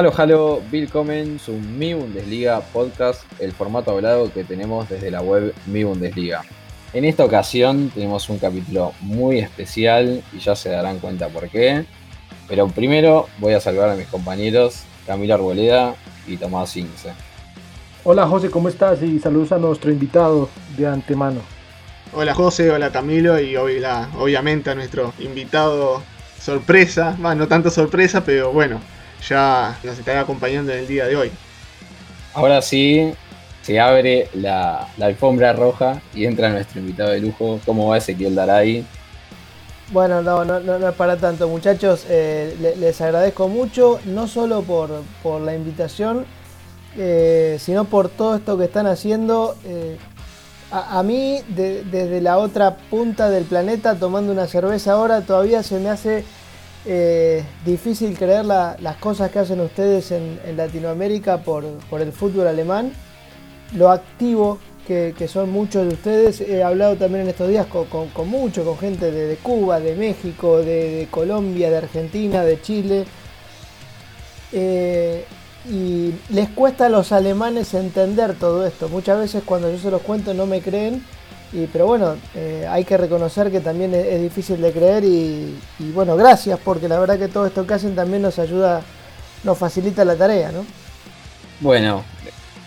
Halo, halo, willkommen su Mi Bundesliga podcast, el formato hablado que tenemos desde la web Mi Bundesliga. En esta ocasión tenemos un capítulo muy especial y ya se darán cuenta por qué. Pero primero voy a saludar a mis compañeros Camilo Arboleda y Tomás Ince. Hola José, ¿cómo estás? Y saludos a nuestro invitado de antemano. Hola José, hola Camilo y obviamente a nuestro invitado sorpresa, bueno, no tanto sorpresa, pero bueno, ya nos estará acompañando en el día de hoy. Ahora sí, se abre la, alfombra roja y entra nuestro invitado de lujo. ¿Cómo va Ezequiel Daray? Bueno, no, no, no, es para tanto, muchachos. Eh, les agradezco mucho, no solo por, la invitación, eh, sino por todo esto que están haciendo. Eh, a, mí, desde la otra punta del planeta, tomando una cerveza ahora, todavía se me hace eh, difícil creer las cosas que hacen ustedes en, Latinoamérica por, el fútbol alemán, lo activo que, son muchos de ustedes. He hablado también en estos días con, con, mucho, con gente de, Cuba, de México, de, Colombia, de Argentina, de Chile. Eh, y les cuesta a los alemanes entender todo esto. Muchas veces cuando yo se los cuento no me creen pero bueno, eh, hay que reconocer que también es, difícil de creer y, bueno, gracias porque la verdad que todo esto que hacen también nos ayuda, nos facilita la tarea, ¿no? Bueno,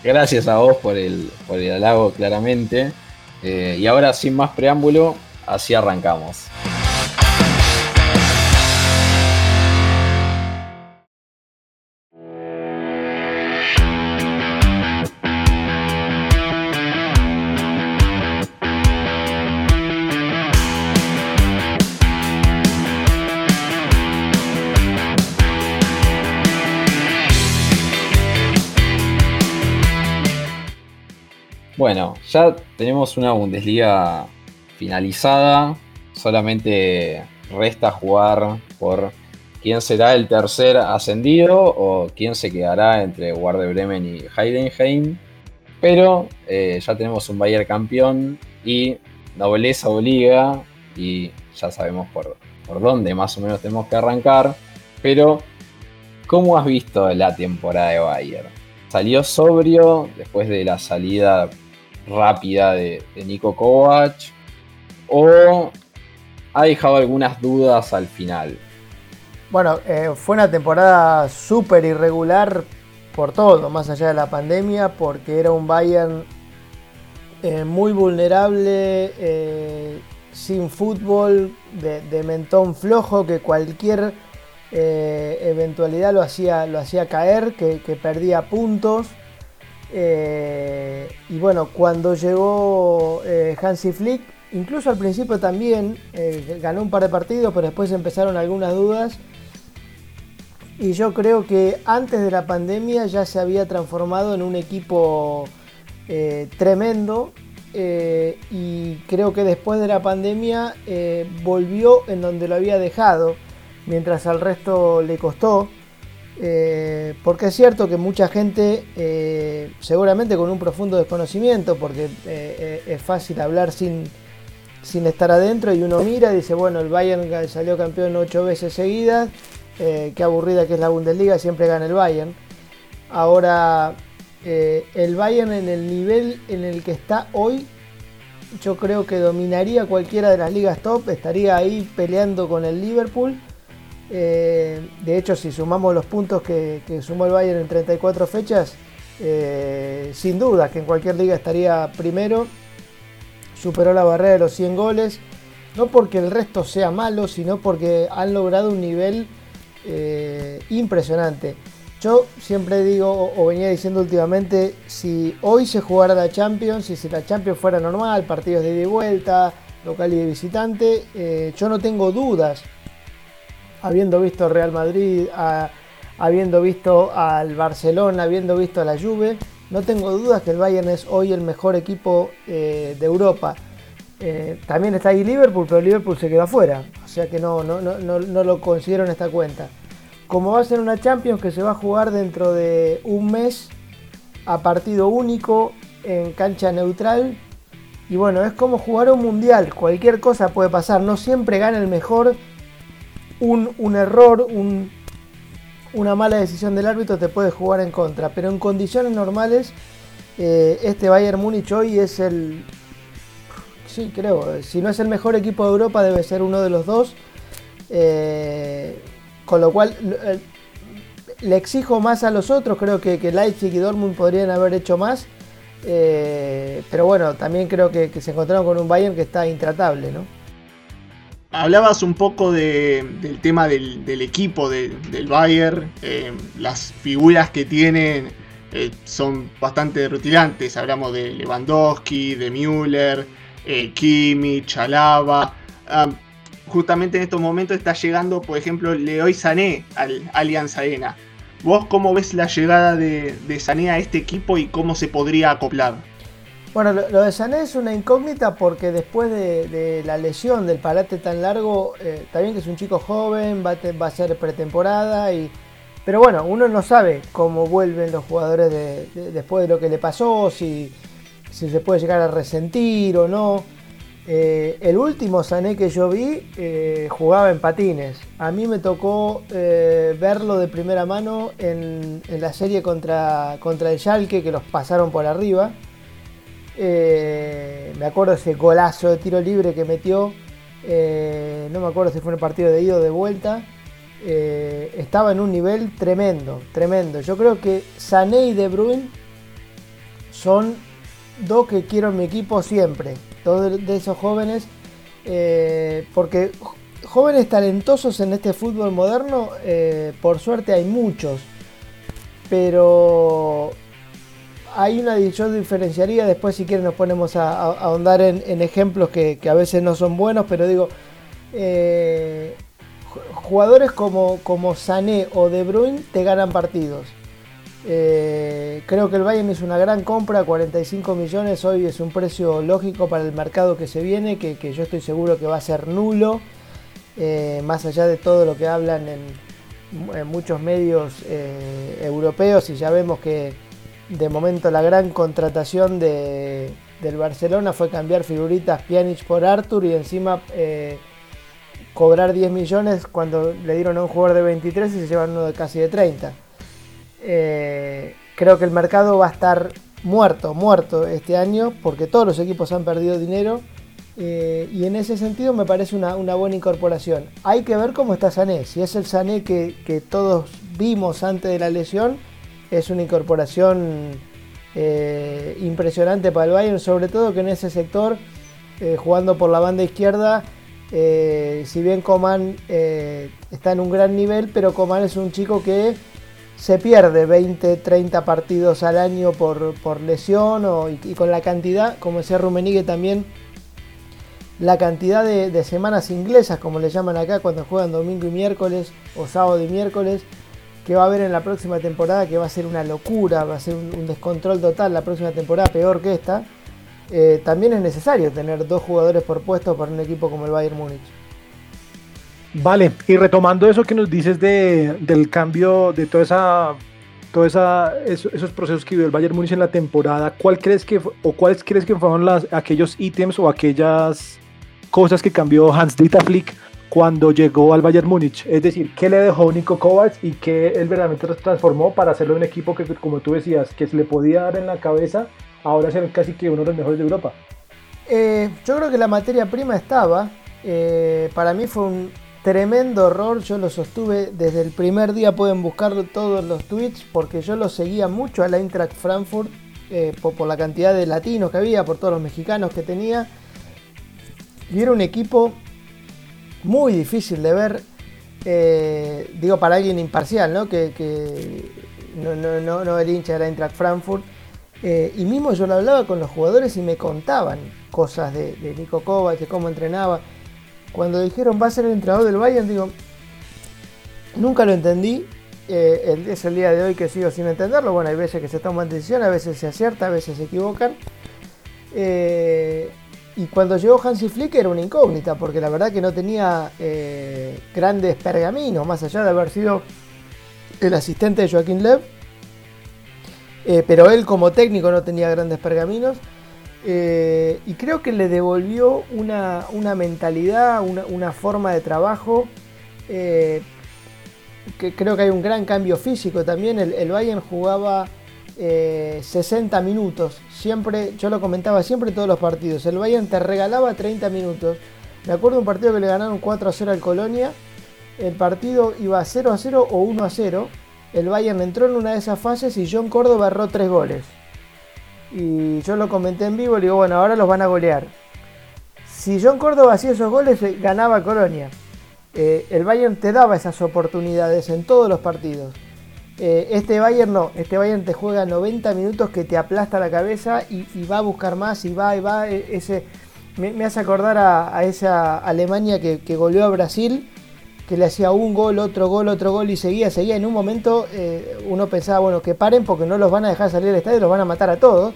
gracias a vos por el, por el halago claramente. Eh, y ahora sin más preámbulo, así arrancamos. Bueno, ya tenemos una Bundesliga finalizada. Solamente resta jugar por quién será el tercer ascendido o quién se quedará entre Werder Bremen y Heidenheim. Pero eh, ya tenemos un Bayern campeón y nobleza obliga y ya sabemos por, por dónde más o menos tenemos que arrancar. Pero, ¿cómo has visto la temporada de Bayern? Salió sobrio después de la salida rápida de, Nico Kovac o ha dejado algunas dudas al final? Bueno, eh, fue una temporada súper irregular por todo, más allá de la pandemia, porque era un Bayern eh, muy vulnerable, eh, sin fútbol, de, mentón flojo, que cualquier eventualidad lo hacía, lo hacía caer, que perdía puntos. Eh, y bueno, cuando llegó eh, Hansi Flick, incluso al principio también eh, ganó un par de partidos, pero después empezaron algunas dudas. Y yo creo que antes de la pandemia ya se había transformado en un equipo tremendo. y creo que después de la pandemia volvió en donde lo había dejado, mientras al resto le costó. Eh, porque es cierto que mucha gente, eh, seguramente con un profundo desconocimiento, porque eh, es fácil hablar sin, sin estar adentro y uno mira y dice, bueno, el Bayern salió campeón ocho veces seguidas, qué aburrida que es la Bundesliga, siempre gana el Bayern. Ahora, el Bayern en el nivel en el que está hoy, yo creo que dominaría cualquiera de las ligas top, estaría ahí peleando con el Liverpool eh, de hecho, si sumamos los puntos que, sumó el Bayern en 34 fechas, eh, sin duda que en cualquier liga estaría primero. Superó la barrera de los 100 goles. No porque el resto sea malo, sino porque han logrado un nivel eh, impresionante. yo siempre digo, o venía diciendo últimamente, si hoy se jugara la Champions, si la Champions fuera normal, partidos de ida y vuelta, local y de visitante, yo no tengo dudas, habiendo visto Real Madrid, habiendo visto al Barcelona, habiendo visto a la Juve, no tengo dudas que el Bayern es hoy el mejor equipo eh, de Europa. Eh, también está ahí Liverpool, pero Liverpool se quedó afuera, o sea que no, no, lo considero en esta cuenta como va a ser una Champions que se va a jugar dentro de un mes a partido único en cancha neutral. Y bueno, es como jugar un mundial, cualquier cosa puede pasar, no siempre gana el mejor. Un, error, una mala decisión del árbitro te puede jugar en contra, pero en condiciones normales eh, este Bayern Múnich hoy es el, sí creo, si no es el mejor equipo de Europa debe ser uno de los dos. Eh, con lo cual eh, le exijo más a los otros, creo que, Leipzig y Dortmund podrían haber hecho más. Eh, pero bueno, también creo que, se encontraron con un Bayern que está intratable, ¿no? Hablabas un poco del tema del, equipo del Bayern, eh, las figuras que tienen son bastante rutilantes, hablamos de Lewandowski, de Müller, Kimmich, Alaba. Ah, justamente en estos momentos está llegando, por ejemplo, Leoy Sané al Alianza Arena. ¿Vos cómo ves la llegada de, Sané a este equipo y cómo se podría acoplar? Bueno, lo, de Sané es una incógnita porque después de, la lesión del parate tan largo, eh, también que es un chico joven, va a, ser pretemporada y... Pero bueno, uno no sabe cómo vuelven los jugadores después de lo que le pasó, si, se puede llegar a resentir o no. Eh, el último Sané que yo vi eh, jugaba en patines. A mí me tocó eh, verlo de primera mano en, la serie contra, contra, el Schalke, que los pasaron por arriba. Me acuerdo ese golazo de tiro libre que metió. no me acuerdo si fue el partido de ida o de vuelta. estaba en un nivel tremendo, tremendo. Yo creo que Sané y De Bruyne son dos que quiero en mi equipo siempre todos de esos jóvenes, eh, porque jóvenes talentosos en este fútbol moderno, eh, por suerte hay muchos, pero hay una, yo diferenciaría, después si quieren nos ponemos a, ahondar en, ejemplos que, a veces no son buenos, pero digo, eh, jugadores como, como Sané o De Bruyne te ganan partidos. Eh, creo que el Bayern es una gran compra, 45 millones hoy es un precio lógico para el mercado que se viene, que, yo estoy seguro que va a ser nulo, eh, más allá de todo lo que hablan en, muchos medios europeos y ya vemos que de momento la gran contratación del Barcelona fue cambiar figuritas Pjanic por Arthur y encima cobrar 10 millones cuando le dieron a un jugador de 23 y se llevan uno de casi de 30. Eh, creo que el mercado va a estar muerto, muerto este año, porque todos los equipos han perdido dinero. Eh, y en ese sentido me parece una, buena incorporación. Hay que ver cómo está Sané. Si es el Sané que, todos vimos antes de la lesión, es una incorporación eh, impresionante para el Bayern, sobre todo que en ese sector, jugando por la banda izquierda, si bien Coman está en un gran nivel, pero Coman es un chico que se pierde 20, 30 partidos al año por, lesión y, con la cantidad, como decía Rumenigue también, la cantidad de, semanas inglesas, como le llaman acá, cuando juegan domingo y miércoles o sábado y miércoles, que va a haber en la próxima temporada, que va a ser una locura, va a ser un, descontrol total la próxima temporada, peor que esta, eh, también es necesario tener dos jugadores por puesto para un equipo como el Bayern Múnich. Vale, y retomando eso que nos dices de, del cambio de toda esa, toda esa, esos, procesos que vivió el Bayern Múnich en la temporada, ¿cuál crees que o cuáles crees que fueron aquellos ítems o aquellas cosas que cambió Hans Dieter Flick cuando llegó al Bayern Múnich? Es decir, ¿qué le dejó Nico Kovac y qué él verdaderamente transformó para hacerlo un equipo que, como tú decías, que se le podía dar en la cabeza, ahora ser casi que uno de los mejores de Europa? Eh, yo creo que la materia prima estaba. Eh, para mí fue un, Tremendo error, yo lo sostuve desde el primer día, pueden buscar todos los tweets, porque yo lo seguía mucho a la Eintracht Frankfurt eh, por, la cantidad de latinos que había, por todos los mexicanos que tenía. Y era un equipo muy difícil de ver, eh, digo para alguien imparcial, ¿no? que, no, no, no, el hincha era Eintracht Frankfurt. Eh, y mismo yo lo hablaba con los jugadores y me contaban cosas de, de Nico Kovac, de cómo entrenaba. Cuando dijeron va a ser el entrenador del Bayern, digo, nunca lo entendí. Eh, es el día de hoy que sigo sin entenderlo. Bueno, hay veces que se toman decisiones, a veces se acierta, a veces se equivocan. Y cuando llegó Hansi Flick era una incógnita, porque la verdad que no tenía eh, grandes pergaminos, más allá de haber sido el asistente de Joaquín Lev. pero él como técnico no tenía grandes pergaminos. y creo que le devolvió una, mentalidad, una, forma de trabajo que creo que hay un gran cambio físico también. El, Bayern jugaba 60 eh, minutos. Siempre, yo lo comentaba siempre todos los partidos. El Bayern te regalaba 30 minutos. Me acuerdo un partido que le ganaron 4 a 0 al Colonia. El partido iba 0 a 0 o 1 a 0. El Bayern entró en una de esas fases y John Córdoba erró 3 goles. Y yo lo comenté en vivo y digo, bueno, ahora los van a golear. Si John Córdoba hacía esos goles, eh, ganaba Colonia. Eh, el Bayern te daba esas oportunidades en todos los partidos. Eh, este Bayern no, este Bayern te juega 90 minutos que te aplasta la cabeza y, va a buscar más y va y va. E, ese, me, hace acordar a, esa Alemania que, goleó a Brasil, que le hacía un gol, otro gol, otro gol y seguía, seguía. En un momento eh, uno pensaba, bueno, que paren porque no los van a dejar salir del estadio, los van a matar a todos.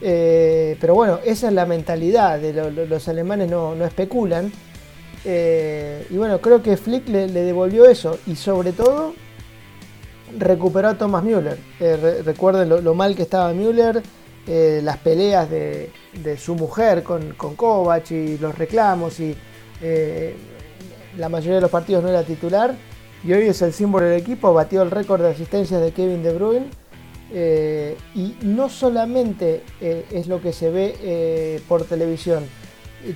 pero bueno, esa es la mentalidad, de los alemanes no, no especulan. Eh, y bueno, creo que Flick le, devolvió eso y sobre todo recuperó a Thomas Müller. Eh, recuerden lo, mal que estaba Müller, eh, las peleas de, su mujer con, con, Kovac y los reclamos y la mayoría de los partidos no era titular. Y hoy es el símbolo del equipo, batió el récord de asistencias de Kevin De Bruyne. y no solamente es lo que se ve por televisión,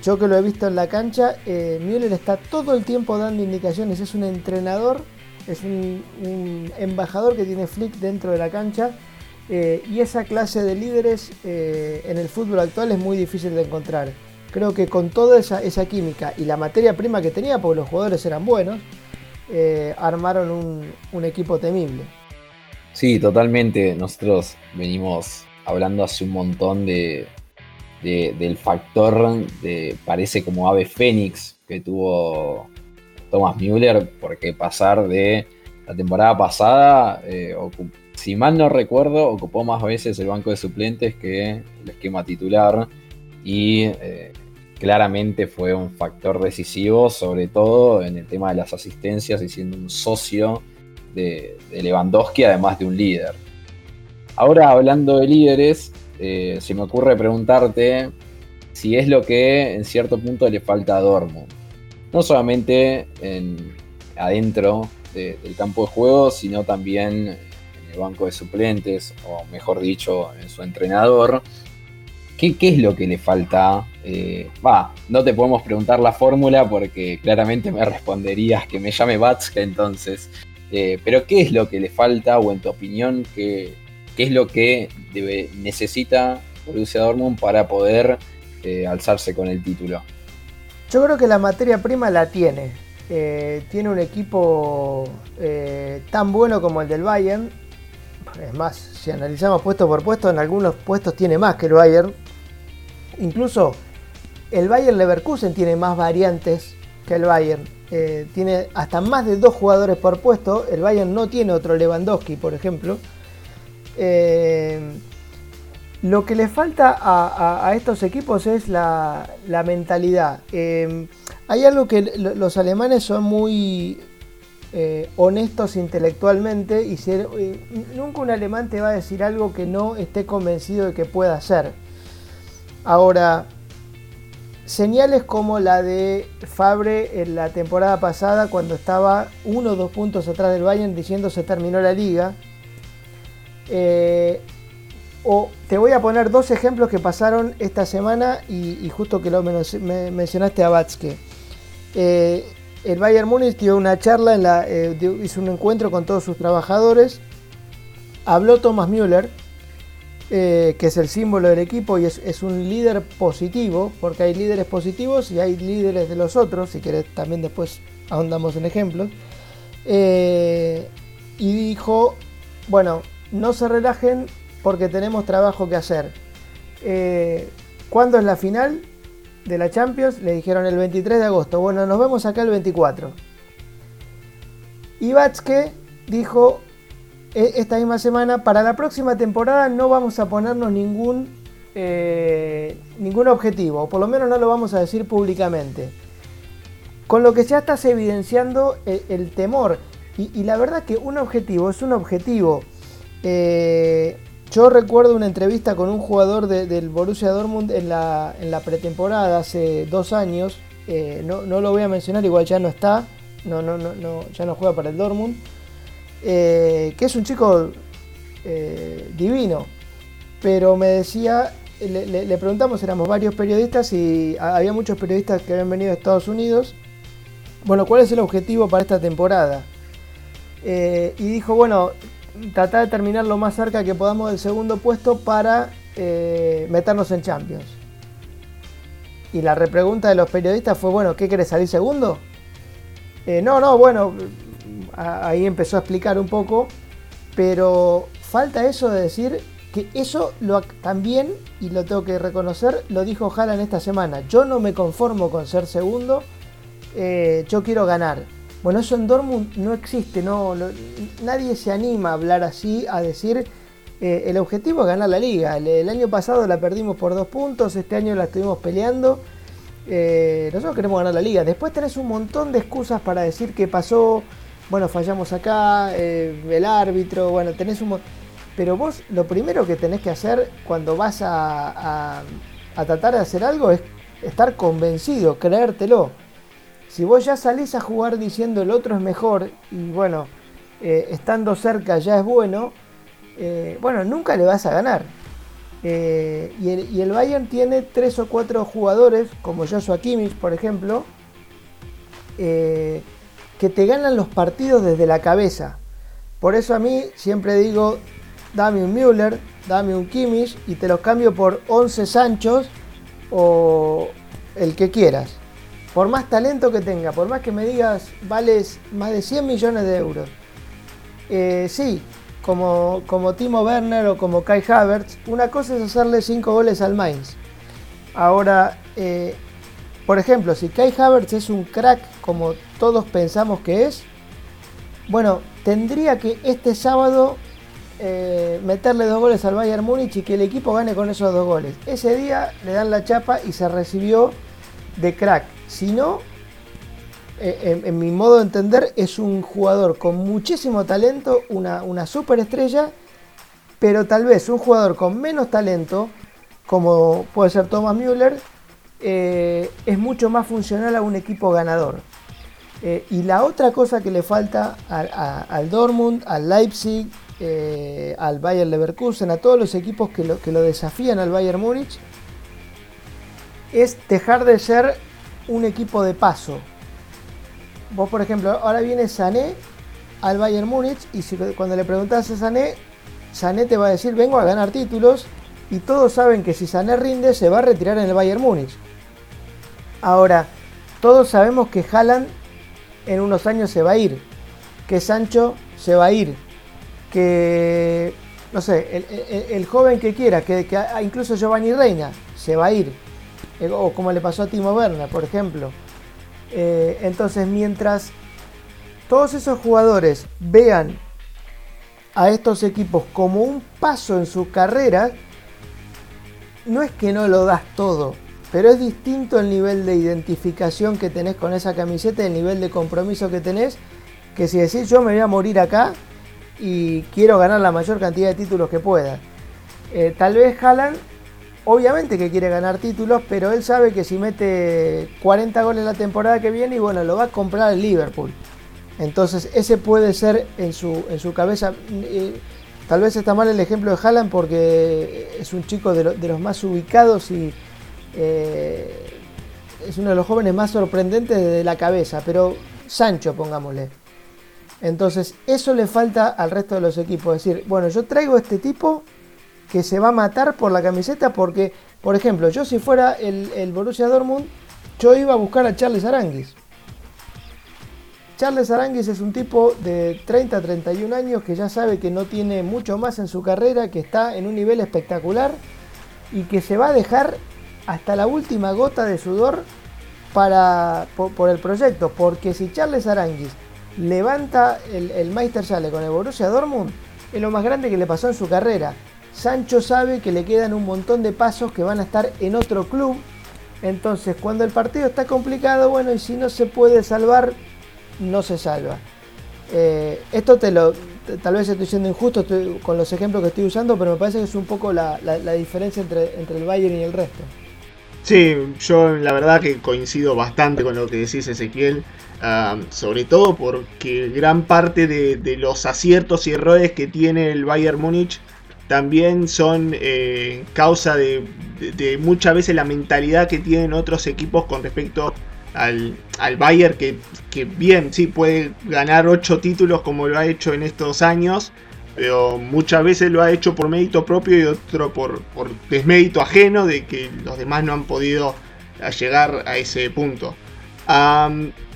yo que lo he visto en la cancha, eh, Müller está todo el tiempo dando indicaciones, es un entrenador, es un, embajador que tiene Flick dentro de la cancha eh, y esa clase de líderes eh, en el fútbol actual es muy difícil de encontrar. Creo que con toda esa, química y la materia prima que tenía, porque los jugadores eran buenos, armaron un, equipo temible. Sí, totalmente. Nosotros venimos hablando hace un montón de, del factor de parece como ave fénix que tuvo Thomas Müller, porque pasar de la temporada pasada, eh, si mal no recuerdo, ocupó más veces el banco de suplentes que el esquema titular y eh, claramente fue un factor decisivo, sobre todo en el tema de las asistencias y siendo un socio de, Lewandowski, además de un líder. Ahora hablando de líderes, eh, se me ocurre preguntarte si es lo que en cierto punto le falta a Dortmund. No solamente adentro del campo de juego, sino también en el banco de suplentes, o mejor dicho, en su entrenador. ¿Qué, es lo que le falta? Eh, va, no te podemos preguntar la fórmula porque claramente me responderías que me llame Batska entonces. Eh, pero ¿qué es lo que le falta o en tu opinión qué, qué es lo que debe, necesita Borussia Dortmund para poder eh, alzarse con el título. Yo creo que la materia prima la tiene. Eh, tiene un equipo eh, tan bueno como el del Bayern. Es más, si analizamos puesto por puesto, en algunos puestos tiene más que el Bayern. Incluso el Bayern Leverkusen tiene más variantes que el Bayern. tiene hasta más de dos jugadores por puesto. El Bayern no tiene otro Lewandowski, por ejemplo. Eh, lo que le falta a, estos equipos es la, mentalidad. Eh, hay algo que los alemanes son muy eh, honestos intelectualmente y nunca un alemán te va a decir algo que no esté convencido de que pueda hacer. Ahora, señales como la de Fabre en la temporada pasada cuando estaba uno o dos puntos atrás del Bayern diciendo se terminó la liga eh, te voy a poner dos ejemplos que pasaron esta semana y, justo que lo mencionaste a Batske. Eh, el Bayern Múnich dio una charla, en la, eh, hizo un encuentro con todos sus trabajadores. Habló Thomas Müller, que es el símbolo del equipo y es, un líder positivo, porque hay líderes positivos y hay líderes de los otros, si querés también después ahondamos en ejemplos. y dijo, bueno, no se relajen porque tenemos trabajo que hacer. Eh, ¿Cuándo es la final de la Champions? Le dijeron el 23 de agosto. Bueno, nos vemos acá el 24. Y Batske dijo e, esta misma semana, para la próxima temporada no vamos a ponernos ningún, eh, ningún objetivo, o por lo menos no lo vamos a decir públicamente. Con lo que ya estás evidenciando el, temor. Y, la verdad que un objetivo es un objetivo. Eh, yo recuerdo una entrevista con un jugador del Borussia Dortmund en la, pretemporada hace dos años. Eh, no, lo voy a mencionar, igual ya no está. Ya no juega para el Dortmund. Eh, que es un chico eh, divino. Pero me decía, le, preguntamos, éramos varios periodistas y había muchos periodistas que habían venido de Estados Unidos. Bueno, ¿cuál es el objetivo para esta temporada? y dijo, bueno, tratar de terminar lo más cerca que podamos del segundo puesto para eh, meternos en Champions. Y la repregunta de los periodistas fue, bueno, ¿qué querés salir segundo? Eh, no, no, bueno, ahí empezó a explicar un poco, pero falta eso de decir que eso lo, también, y lo tengo que reconocer, lo dijo en esta semana. Yo no me conformo con ser segundo, eh, yo quiero ganar. Bueno, eso en Dortmund no existe, no, nadie se anima a hablar así, a decir eh, el objetivo es ganar la liga. El, año pasado la perdimos por dos puntos, este año la estuvimos peleando. Eh, nosotros queremos ganar la liga. Después tenés un montón de excusas para decir qué pasó. Bueno, fallamos acá, eh, el árbitro, bueno, tenés un Pero vos lo primero que tenés que hacer cuando vas a tratar de hacer algo es estar convencido, creértelo. Si vos ya salís a jugar diciendo el otro es mejor y bueno, eh, estando cerca ya es bueno, eh, bueno, nunca le vas a ganar. Eh, y, el, Bayern tiene tres o cuatro jugadores, como Joshua Kimmich, por ejemplo, que te ganan los partidos desde la cabeza. Por eso a mí siempre digo, dame un Müller, dame un Kimmich y te los cambio por 11 Sanchos o el que quieras por más talento que tenga, por más que me digas vales más de 100 millones de euros, eh, sí, como, como Timo Werner o como Kai Havertz, una cosa es hacerle 5 goles al Mainz. Ahora, eh, por ejemplo, si Kai Havertz es un crack como todos pensamos que es, bueno, tendría que este sábado eh, meterle dos goles al Bayern Múnich y que el equipo gane con esos dos goles. Ese día le dan la chapa y se recibió de crack sino, eh, en, mi modo de entender, es un jugador con muchísimo talento, una, una superestrella, pero tal vez un jugador con menos talento, como puede ser Thomas Müller, eh, es mucho más funcional a un equipo ganador. Eh, y la otra cosa que le falta al Dortmund, al Leipzig, al Bayern Leverkusen, a todos los equipos que lo, que lo desafían al Bayern Múnich, es dejar de ser un equipo de paso. Vos, por ejemplo, ahora viene Sané al Bayern Múnich y cuando le preguntas a Sané, Sané te va a decir, vengo a ganar títulos y todos saben que si Sané rinde se va a retirar en el Bayern Múnich. Ahora, todos sabemos que Haaland en unos años se va a ir, que Sancho se va a ir, que, no sé, el, joven que quiera, que, que incluso Giovanni Reina se va a ir. Eh, o como le pasó a Timo Werner, por ejemplo. Eh, entonces, mientras todos esos jugadores vean a estos equipos como un paso en su carrera, no es que no lo das todo, pero es distinto el nivel de identificación que tenés con esa camiseta, el nivel de compromiso que tenés, que si decís yo me voy a morir acá y quiero ganar la mayor cantidad de títulos que pueda. Eh, tal vez Haaland obviamente que quiere ganar títulos, pero él sabe que si mete 40 goles la temporada que viene, y bueno, lo va a comprar el Liverpool. Entonces, ese puede ser en su, en su cabeza. tal vez está mal el ejemplo de Haaland porque es un chico de, los más ubicados y eh, es uno de los jóvenes más sorprendentes de la cabeza, pero Sancho, pongámosle. Entonces, eso le falta al resto de los equipos. Decir, bueno, yo traigo este tipo que se va a matar por la camiseta porque, por ejemplo, yo si fuera el, el Borussia Dortmund, yo iba a buscar a Charles Aranguis. Charles Aranguis es un tipo de 30 31 años que ya sabe que no tiene mucho más en su carrera, que está en un nivel espectacular y que se va a dejar hasta la última gota de sudor para, por, el proyecto. Porque si Charles Aranguis levanta el, el Meister Sale con el Borussia Dortmund, es lo más grande que le pasó en su carrera. Sancho sabe que le quedan un montón de pasos que van a estar en otro club. Entonces, cuando el partido está complicado, bueno, y si no se puede salvar, no se salva. Eh, esto te lo, tal vez estoy siendo injusto con los ejemplos que estoy usando, pero me parece que es un poco la, diferencia entre, entre, el Bayern y el resto. Sí, yo la verdad que coincido bastante con lo que decís Ezequiel, ah, sobre todo porque gran parte de, los aciertos y errores que tiene el Bayern Múnich también son eh, causa de, muchas veces la mentalidad que tienen otros equipos con respecto al, al Bayern que, bien, sí, puede ganar 8 títulos como lo ha hecho en estos años, pero muchas veces lo ha hecho por mérito propio y otro por, por desmérito ajeno de que los demás no han podido llegar a ese punto.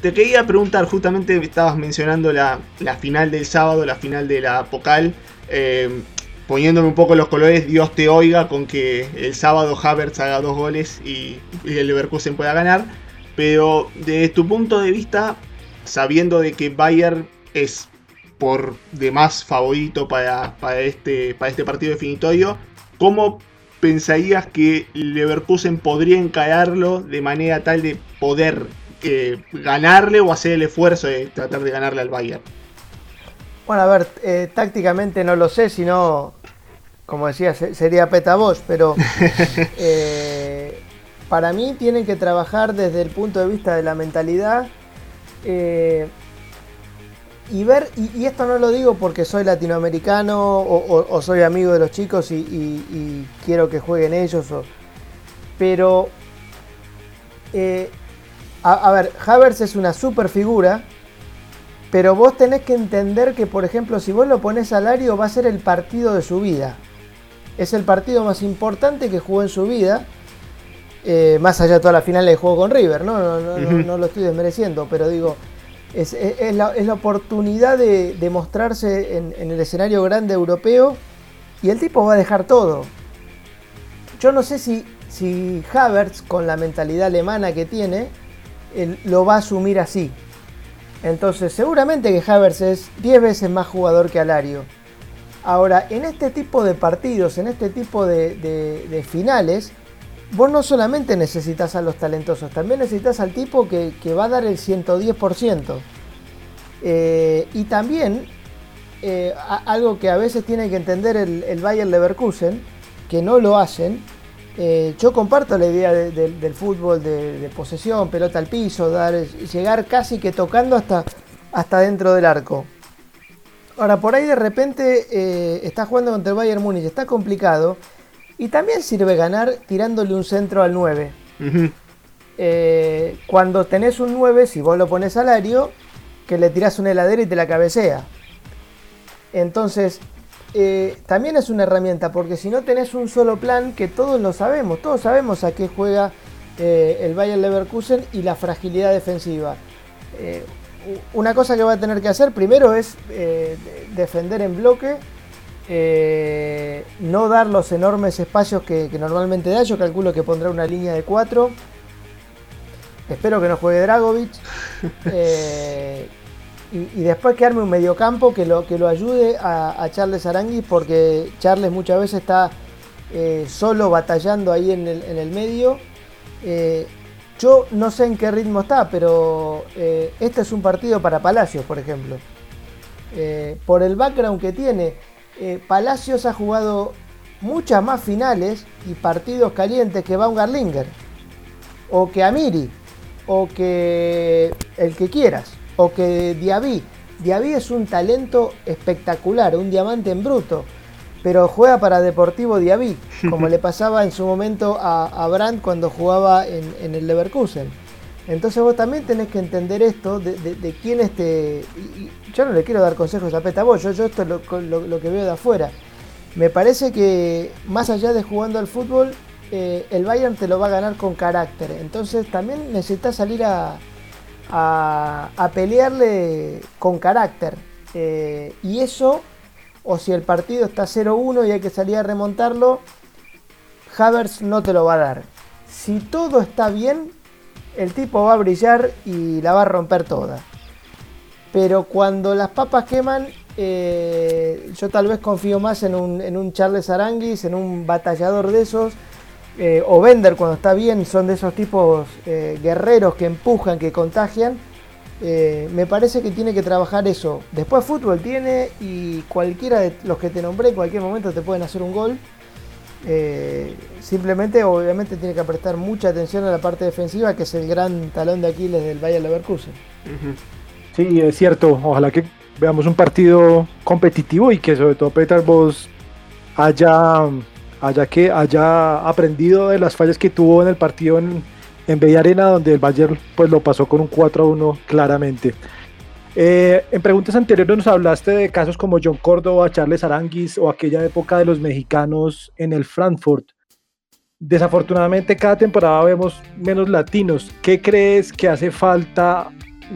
te quería preguntar, justamente estabas mencionando la, final del sábado, la final de la Pocal. Em, poniéndome un poco los colores, Dios te oiga con que el sábado Havertz haga dos goles y, el Leverkusen pueda ganar. Pero desde tu punto de vista, sabiendo de que Bayern es por demás favorito para, este, para este partido definitorio, ¿cómo pensarías que Leverkusen podría encararlo de manera tal de poder eh, ganarle o hacer el esfuerzo de tratar de ganarle al Bayern? Bueno, a ver, eh, tácticamente no lo sé, sino, como decía, sería Petabosh, pero eh, para mí tienen que trabajar desde el punto de vista de la mentalidad eh, y ver, y, esto no lo digo porque soy latinoamericano o, soy amigo de los chicos y, quiero que jueguen ellos, pero eh, a, ver, Havers es una super figura, pero vos tenés que entender que, por ejemplo, si vos lo pones al Lario va a ser el partido de su vida. Es el partido más importante que jugó en su vida eh, más allá de toda la final de juego con River, ¿no? No, lo estoy desmereciendo, pero digo, es, la, oportunidad de, mostrarse en, el escenario grande europeo y el tipo va a dejar todo. Yo no sé si, si Havertz, con la mentalidad alemana que tiene, lo va a asumir así. Entonces, seguramente que Havertz es 10 veces más jugador que Alario. Ahora, en este tipo de partidos, en este tipo de finales, vos no solamente necesitas a los talentosos, también necesitas al tipo que, va a dar el 110%. Eh, y también, eh, algo que a veces tiene que entender el, Bayern Leverkusen, que no lo hacen, eh, yo comparto la idea del fútbol de, posesión, pelota al piso, llegar casi que tocando hasta, hasta dentro del arco. Ahora, por ahí de repente está jugando contra el Bayern Múnich, está complicado y también sirve ganar tirándole un centro al 9. Eh, cuando tenés un 9, si vos lo pones al ario, que le tirás una heladera y te la cabecea. Entonces, eh, también es una herramienta, porque si no tenés un solo plan, que todos lo sabemos, todos sabemos a qué juega eh, el Bayern Leverkusen y la fragilidad defensiva. Una cosa que va a tener que hacer primero es defender en bloque eh, no dar los enormes espacios que, normalmente da. Yo calculo que pondrá una línea de 4. Espero que no juegue Dragovic. Eh, y, después que arme un mediocampo que lo, que lo ayude a, Charles Aranguis, porque Charles muchas veces está eh, solo batallando ahí en el, en el medio. Yo no sé en qué ritmo está, pero este es un partido para Palacios, por ejemplo. por el background que tiene, eh, Palacios ha jugado muchas más finales y partidos calientes que Baumgartlinger, o que Amiri, o que el que quieras, o que Diaby. Diaby es un talento espectacular, un diamante en bruto, pero juega para Deportivo Diaby, como le pasaba en su momento a, Brandt cuando jugaba en el Leverkusen. Entonces vos también tenés que entender esto de, quién este... yo no le quiero dar consejos a Peta vos, yo, esto es lo, que veo de afuera. Me parece que más allá de jugando al fútbol, eh, el Bayern te lo va a ganar con carácter. Entonces también necesitas salir a, a, pelearle con carácter. Eh, y eso, o si el partido está 0-1 y hay que salir a remontarlo, Havers no te lo va a dar. Si todo está bien, el tipo va a brillar y la va a romper toda. Pero cuando las papas queman, eh, yo tal vez confío más en un, Charles Aranguis, en un batallador de esos, eh, o Bender cuando está bien, son de esos tipos eh, guerreros que empujan, que contagian. Eh, me parece que tiene que trabajar eso. Después fútbol tiene y cualquiera de los que te nombré en cualquier momento te pueden hacer un gol. simplemente, obviamente, tiene que prestar mucha atención a la parte defensiva, que es el gran talón de Aquiles del Bayern Leverkusen. Sí, es cierto. Ojalá que veamos un partido competitivo y que sobre todo Peter Vos haya haya que haya aprendido de las fallas que tuvo en el partido en, en Bella Arena, donde el Bayern pues lo pasó con un 4 a 1 claramente. Eh, en preguntas anteriores nos hablaste de casos como John Córdoba, Charles Aranguis o aquella época de los mexicanos en el Frankfurt. Desafortunadamente cada temporada vemos menos latinos. ¿Qué crees que hace falta,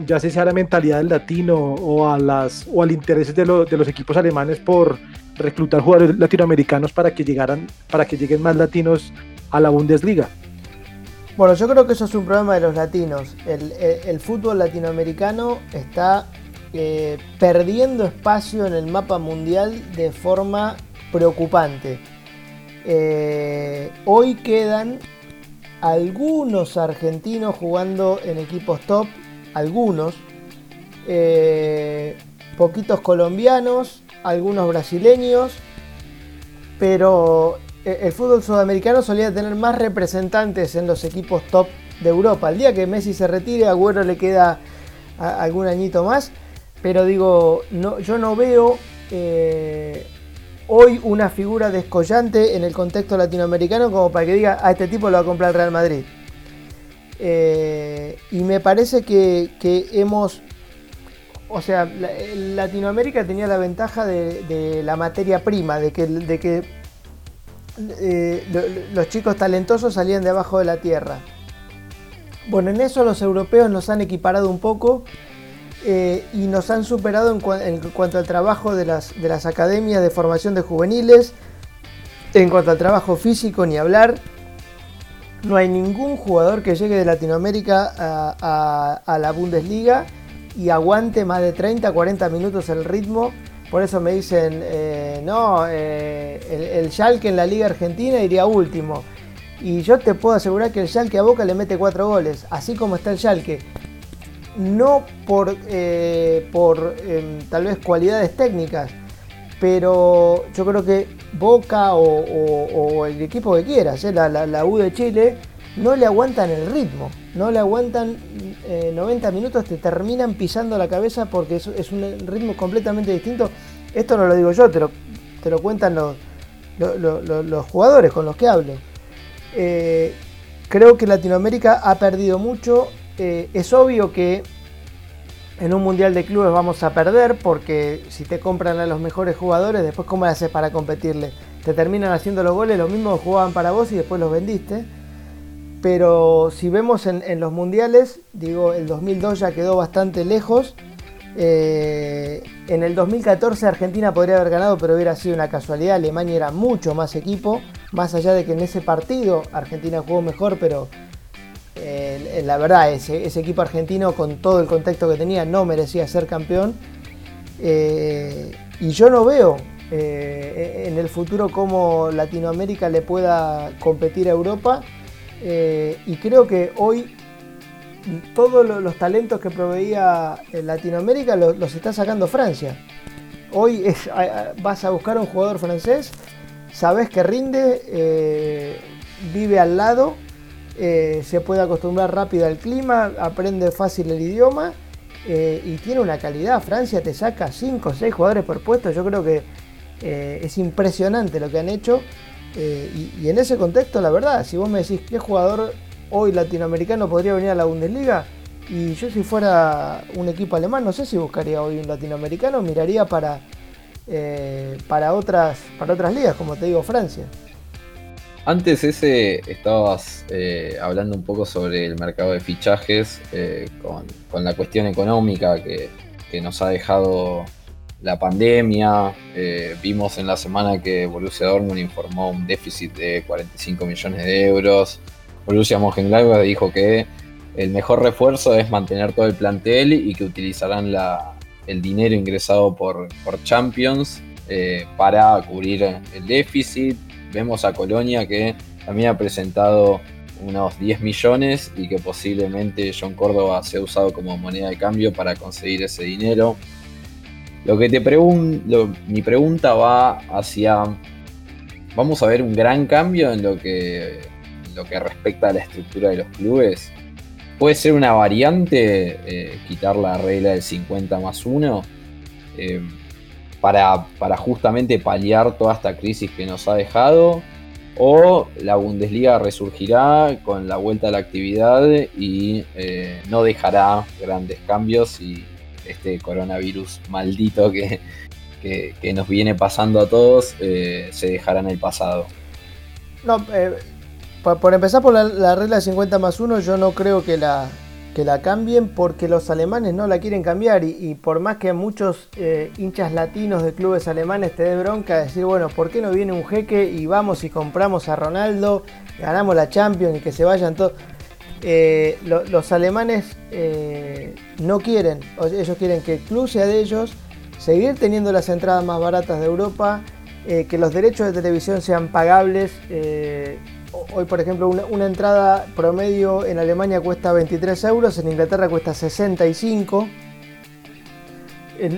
ya sea la mentalidad del latino o, a las, o al interés de, de los equipos alemanes por reclutar jugadores latinoamericanos para que llegaran, para que lleguen más latinos a la Bundesliga. Bueno, yo creo que eso es un problema de los latinos. El, fútbol latinoamericano está eh, perdiendo espacio en el mapa mundial de forma preocupante. Eh, hoy quedan algunos argentinos jugando en equipos top, algunos, eh, poquitos colombianos, algunos brasileños, pero el fútbol sudamericano solía tener más representantes en los equipos top de Europa. El día que Messi se retire, a Agüero le queda algún añito más, pero digo, yo no veo eh, hoy una figura descollante en el contexto latinoamericano como para que diga, a este tipo lo va a comprar el Real Madrid. Eh, y me parece que, hemos o sea, Latinoamérica tenía la ventaja de, la materia prima, de que eh, los chicos talentosos salían de abajo de la tierra. Bueno, en eso los europeos nos han equiparado un poco eh, y nos han superado en, cuanto al trabajo de las, de las, academias de formación de juveniles, en cuanto al trabajo físico, ni hablar. No hay ningún jugador que llegue de Latinoamérica a la Bundesliga y aguante más de 30, 40 minutos el ritmo. Por eso me dicen, eh, no, eh, el, el, Schalke en la Liga Argentina iría último. Y yo te puedo asegurar que el Schalke a Boca le mete 4 goles, así como está el Schalke. No por, eh, por em, tal vez cualidades técnicas, pero yo creo que Boca o, el equipo que quieras, la, la U de Chile, no le aguantan el ritmo, no le aguantan 90 eh, minutos, te terminan pisando la cabeza porque es, un ritmo completamente distinto. Esto no lo digo yo, te lo, te lo cuentan los, los, jugadores con los que hablo. Eh, creo que Latinoamérica ha perdido mucho. Eh, es obvio que en un mundial de clubes vamos a perder porque si te compran a los mejores jugadores, después cómo haces para competirle. Te terminan haciendo los goles, los mismos jugaban para vos y después los vendiste. Pero si vemos en, los mundiales, digo, el 2002 ya quedó bastante lejos. Eh, en el 2014 Argentina podría haber ganado, pero hubiera sido una casualidad. Alemania era mucho más equipo, más allá de que en ese partido Argentina jugó mejor, pero eh, la verdad, ese, equipo argentino con todo el contexto que tenía no merecía ser campeón. Eh, y yo no veo en el futuro cómo Latinoamérica le pueda competir a Europa eh, y creo que hoy todos los talentos que proveía Latinoamérica los, está sacando Francia. Hoy vas a buscar a un jugador francés, sabes que rinde, eh, vive al lado, eh, se puede acostumbrar rápido al clima, aprende fácil el idioma y tiene una calidad. Francia te saca 5 o 6 jugadores por puesto. Yo creo que es impresionante lo que han hecho eh, y, en ese contexto, la verdad, si vos me decís qué jugador hoy latinoamericano podría venir a la Bundesliga, y yo si fuera un equipo alemán, no sé si buscaría hoy un latinoamericano, miraría para, eh, para, otras, para otras ligas, como te digo, Francia. Antes ese estabas eh, hablando un poco sobre el mercado de fichajes con, la cuestión económica que, nos ha dejado la pandemia. Eh, vimos en la semana que Borussia Dortmund informó un déficit de 45 millones de euros. Borussia Mönchengladbach dijo que el mejor refuerzo es mantener todo el plantel y que utilizarán el dinero ingresado por, por Champions para cubrir el déficit Vemos a Colonia que también ha presentado unos 10 millones y que posiblemente John Córdoba sea usado como moneda de cambio para conseguir ese dinero. Lo que te pregunto, mi pregunta va hacia, vamos a ver un gran cambio en lo que, lo que respecta a la estructura de los clubes. Puede ser una variante eh, quitar la regla del 50 más 1 para, justamente paliar toda esta crisis que nos ha dejado, o la Bundesliga resurgirá con la vuelta a la actividad y eh, no dejará grandes cambios y este coronavirus maldito que, nos viene pasando a todos eh, se dejará en el pasado. No, eh, por, empezar por la, la, regla 50 más 1, yo no creo que la, que la cambien porque los alemanes no la quieren cambiar y, por más que muchos eh, hinchas latinos de clubes alemanes te dé bronca decir, bueno, ¿por qué no viene un jeque y vamos y compramos a Ronaldo, ganamos la Champions y que se vayan todos? Eh, los alemanes eh, no quieren, ellos quieren que el club sea de ellos, seguir teniendo las entradas más baratas de Europa, que los derechos de televisión sean pagables hoy, por ejemplo, una, entrada promedio en Alemania cuesta 23 euros, en Inglaterra cuesta 65.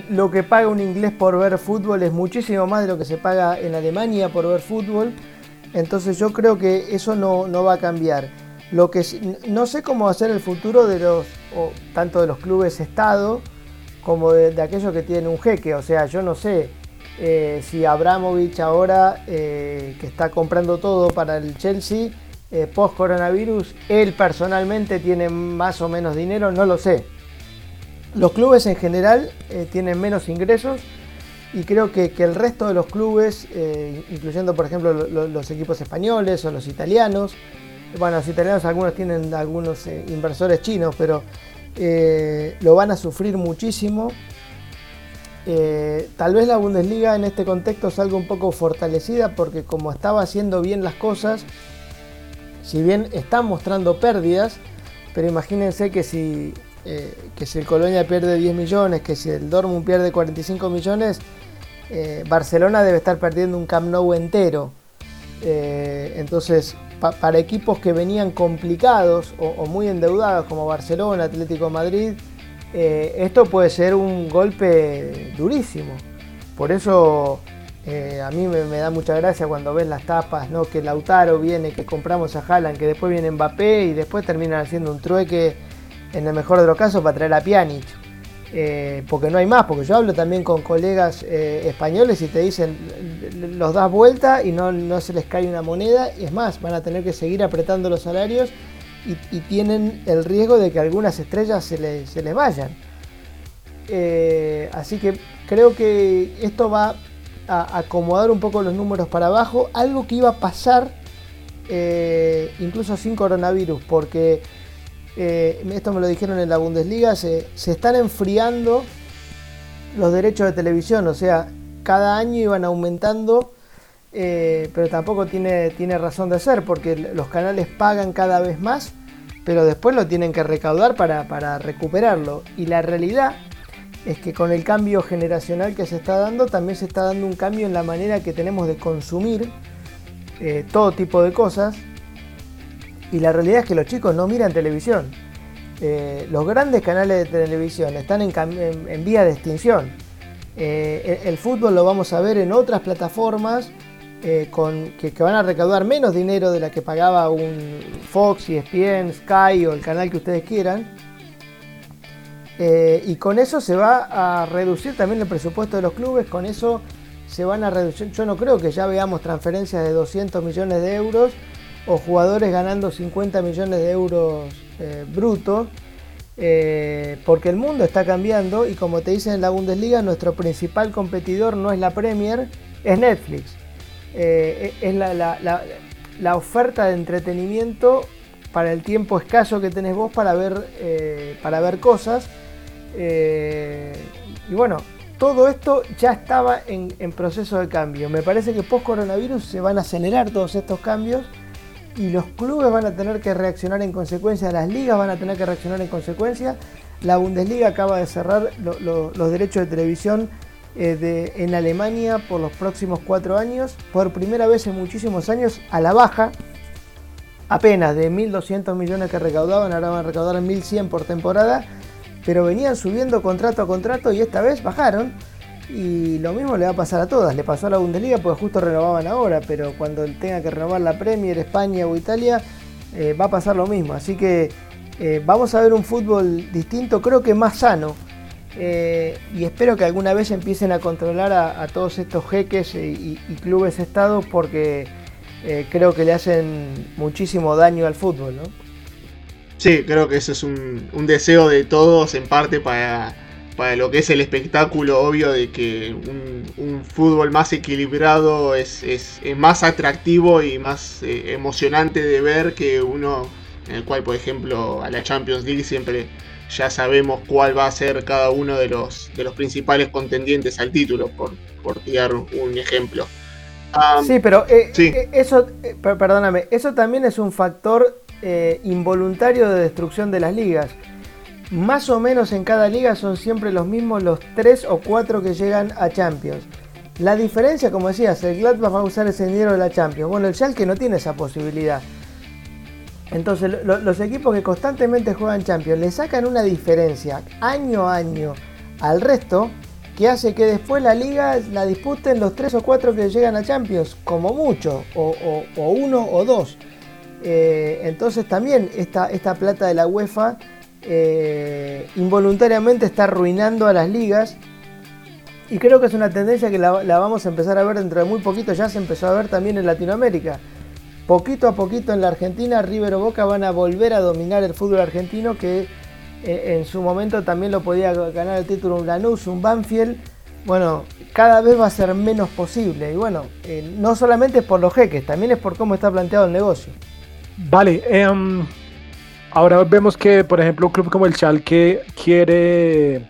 Lo que paga un inglés por ver fútbol es muchísimo más de lo que se paga en Alemania por ver fútbol. Entonces yo creo que eso no, va a cambiar. Lo que no sé cómo va a ser el futuro de los, tanto de los clubes Estado como de, aquellos que tienen un jeque. O sea, yo no sé eh, si Abramovich ahora, eh, que está comprando todo para el Chelsea, eh, post coronavirus, él personalmente tiene más o menos dinero, no lo sé. Los clubes en general tienen menos ingresos y creo que, el resto de los clubes, incluyendo por ejemplo los equipos españoles o los italianos, bueno, los italianos algunos tienen algunos inversores chinos, pero lo van a sufrir muchísimo eh, tal vez la Bundesliga en este contexto salga un poco fortalecida porque como estaba haciendo bien las cosas, si bien está mostrando pérdidas, pero imagínense que si, eh, que si el Colonia pierde 10 millones, que si el Dortmund pierde 45 millones, eh, Barcelona debe estar perdiendo un Camp Nou entero. entonces, para equipos que venían complicados o, muy endeudados como Barcelona, Atlético Madrid, eh, esto puede ser un golpe durísimo. Por eso eh, a mí me, da mucha gracia cuando ves las tapas, que Lautaro viene, que compramos a Haaland, que después viene Mbappé y después terminan haciendo un trueque, en el mejor de los casos, para traer a Pjanic. Eh, porque no hay más, porque yo hablo también con colegas españoles y te dicen, los das vuelta y no, no se les cae una moneda, y es más, van a tener que seguir apretando los salarios y, tienen el riesgo de que algunas estrellas se, les vayan. Eh, así que creo que esto va a acomodar un poco los números para abajo, algo que iba a pasar eh, incluso sin coronavirus, porque eh, esto me lo dijeron en la Bundesliga, se, se, están enfriando los derechos de televisión, o sea, cada año iban aumentando eh, pero tampoco tiene, tiene razón de ser porque los canales pagan cada vez más, pero después lo tienen que recaudar para, recuperarlo. Y la realidad es que con el cambio generacional que se está dando, también se está dando un cambio en la manera que tenemos de consumir eh, todo tipo de cosas. Y la realidad es que los chicos no miran televisión. Eh, los grandes canales de televisión están en, vía de extinción. el, fútbol lo vamos a ver en otras plataformas eh, con, que, van a recaudar menos dinero de la que pagaba un Fox, ESPN, Sky o el canal que ustedes quieran. Eh, y con eso se va a reducir también el presupuesto de los clubes, con eso se van a reducir, yo no creo que ya veamos transferencias de 200 millones de euros o jugadores ganando 50 millones de euros eh, brutos, porque el mundo está cambiando y como te dicen en la Bundesliga, nuestro principal competidor no es la Premier, es Netflix. Eh, es la oferta de entretenimiento para el tiempo escaso que tenés vos para ver, eh, para ver cosas. Eh, y bueno, todo esto ya estaba en, proceso de cambio. Me parece que post coronavirus se van a acelerar todos estos cambios y los clubes van a tener que reaccionar en consecuencia, las ligas van a tener que reaccionar en consecuencia. La Bundesliga acaba de cerrar los derechos de televisión eh, en Alemania por los próximos cuatro años, por primera vez en muchísimos años a la baja, apenas de 1.200 millones que recaudaban, ahora van a recaudar 1.100 por temporada pero venían subiendo contrato a contrato y esta vez bajaron. Y lo mismo le va a pasar a todas. Le pasó a la Bundesliga porque justo renovaban ahora, pero cuando tenga que renovar la Premier, España o Italia, eh, va a pasar lo mismo. Así que eh, vamos a ver un fútbol distinto, creo que más sano. Eh, y espero que alguna vez empiecen a controlar a, todos estos jeques y, clubes estados porque creo que le hacen muchísimo daño al fútbol. ¿no? Sí, creo que ese es un, deseo de todos en parte para, lo que es el espectáculo obvio de que un, fútbol más equilibrado es, más atractivo y más eh, emocionante de ver que uno en el cual por ejemplo a la Champions League siempre ya sabemos cuál va a ser cada uno de los, de los principales contendientes al título, por, por tirar un ejemplo. sí, pero eh, eh, eso, perdóname, eso también es un factor eh, involuntario de destrucción de las ligas. Más o menos en cada liga son siempre los mismos los 3 o 4 que llegan a Champions. La diferencia, como decías, el Gladbach va a usar ese dinero de la Champions. Bueno, el Schalke no tiene esa posibilidad. Entonces, los equipos que constantemente juegan Champions le sacan una diferencia año a año al resto que hace que después la liga la disputen los 3 o 4 que llegan a Champions, como mucho, o, o uno o dos. Eh, entonces también esta, esta, plata de la UEFA eh, involuntariamente está arruinando a las ligas. Y creo que es una tendencia que la, vamos a empezar a ver dentro de muy poquito. Ya se empezó a ver también en Latinoamérica. Poquito a poquito en la Argentina, River o Boca van a volver a dominar el fútbol argentino que eh, en su momento también lo podía ganar el título un Lanús, un Banfield. Bueno, cada vez va a ser menos posible. Y bueno, no solamente es por los jeques, también es por cómo está planteado el negocio. Vale, em, ahora vemos que, por ejemplo, un club como el Schalke quiere,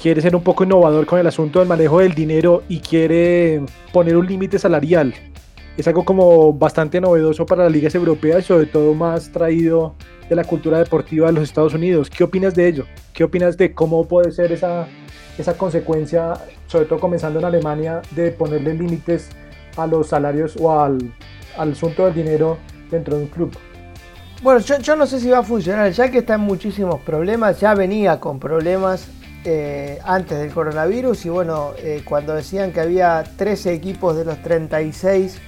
quiere ser un poco innovador con el asunto del manejo del dinero y quiere poner un límite salarial. Es algo como bastante novedoso para las ligas europeas y sobre todo más traído de la cultura deportiva de los Estados Unidos. ¿Qué opinas de ello? ¿Qué opinas de cómo puede ser esa, esa consecuencia, sobre todo comenzando en Alemania, de ponerle límites a los salarios o al, al asunto del dinero dentro de un club. Bueno, yo, no sé si va a funcionar, ya que está en muchísimos problemas, ya venía con problemas eh, antes del coronavirus y bueno, eh, cuando decían que había 13 equipos de los 36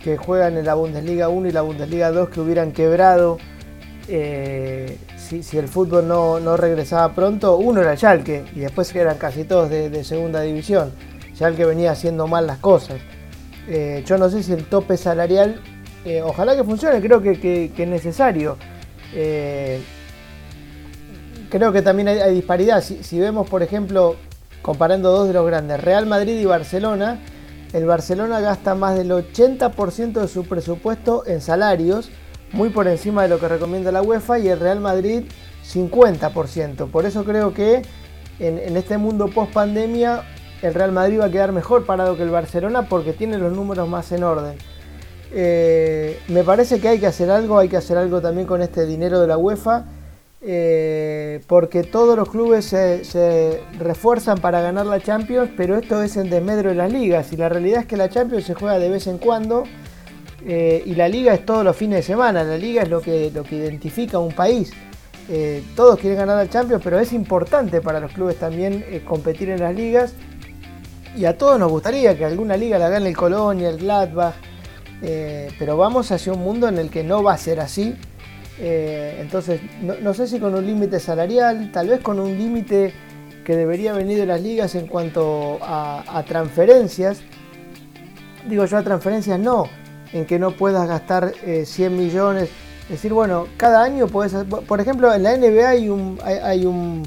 que juegan en la Bundesliga 1 y la Bundesliga 2 que hubieran quebrado eh, si, el fútbol no, regresaba pronto, uno era Schalke y después eran casi todos de, de segunda división. Schalke venía haciendo mal las cosas. yo no sé si el tope salarial ojalá que funcione, creo que, es necesario. Eh, creo que también hay, disparidad. Si, vemos, por ejemplo, comparando dos de los grandes, Real Madrid y Barcelona, el Barcelona gasta más del 80% de su presupuesto en salarios, muy por encima de lo que recomienda la UEFA, y el Real Madrid 50%. Por eso creo que en, en este mundo post pandemia el Real Madrid va a quedar mejor parado que el Barcelona porque tiene los números más en orden. Eh, me parece que hay que hacer algo, hay que hacer algo también con este dinero de la UEFA, eh, porque todos los clubes se, refuerzan para ganar la Champions, pero esto es en desmedro de las ligas, y la realidad es que la Champions se juega de vez en cuando, eh, y la liga es todos los fines de semana, la liga es lo que, lo que identifica un país. todos quieren ganar la Champions, pero es importante para los clubes también competir en las ligas. Y a todos nos gustaría que alguna liga la gane el Colonia, el Gladbach, eh, pero vamos hacia un mundo en el que no va a ser así. Eh, entonces, no, sé si con un límite salarial, tal vez con un límite que debería venir de las ligas en cuanto a, transferencias. Digo yo a transferencias no, en que no puedas gastar 100 eh, millones. Es decir, bueno, cada año puedes... Por ejemplo, en la NBA hay un, hay, un,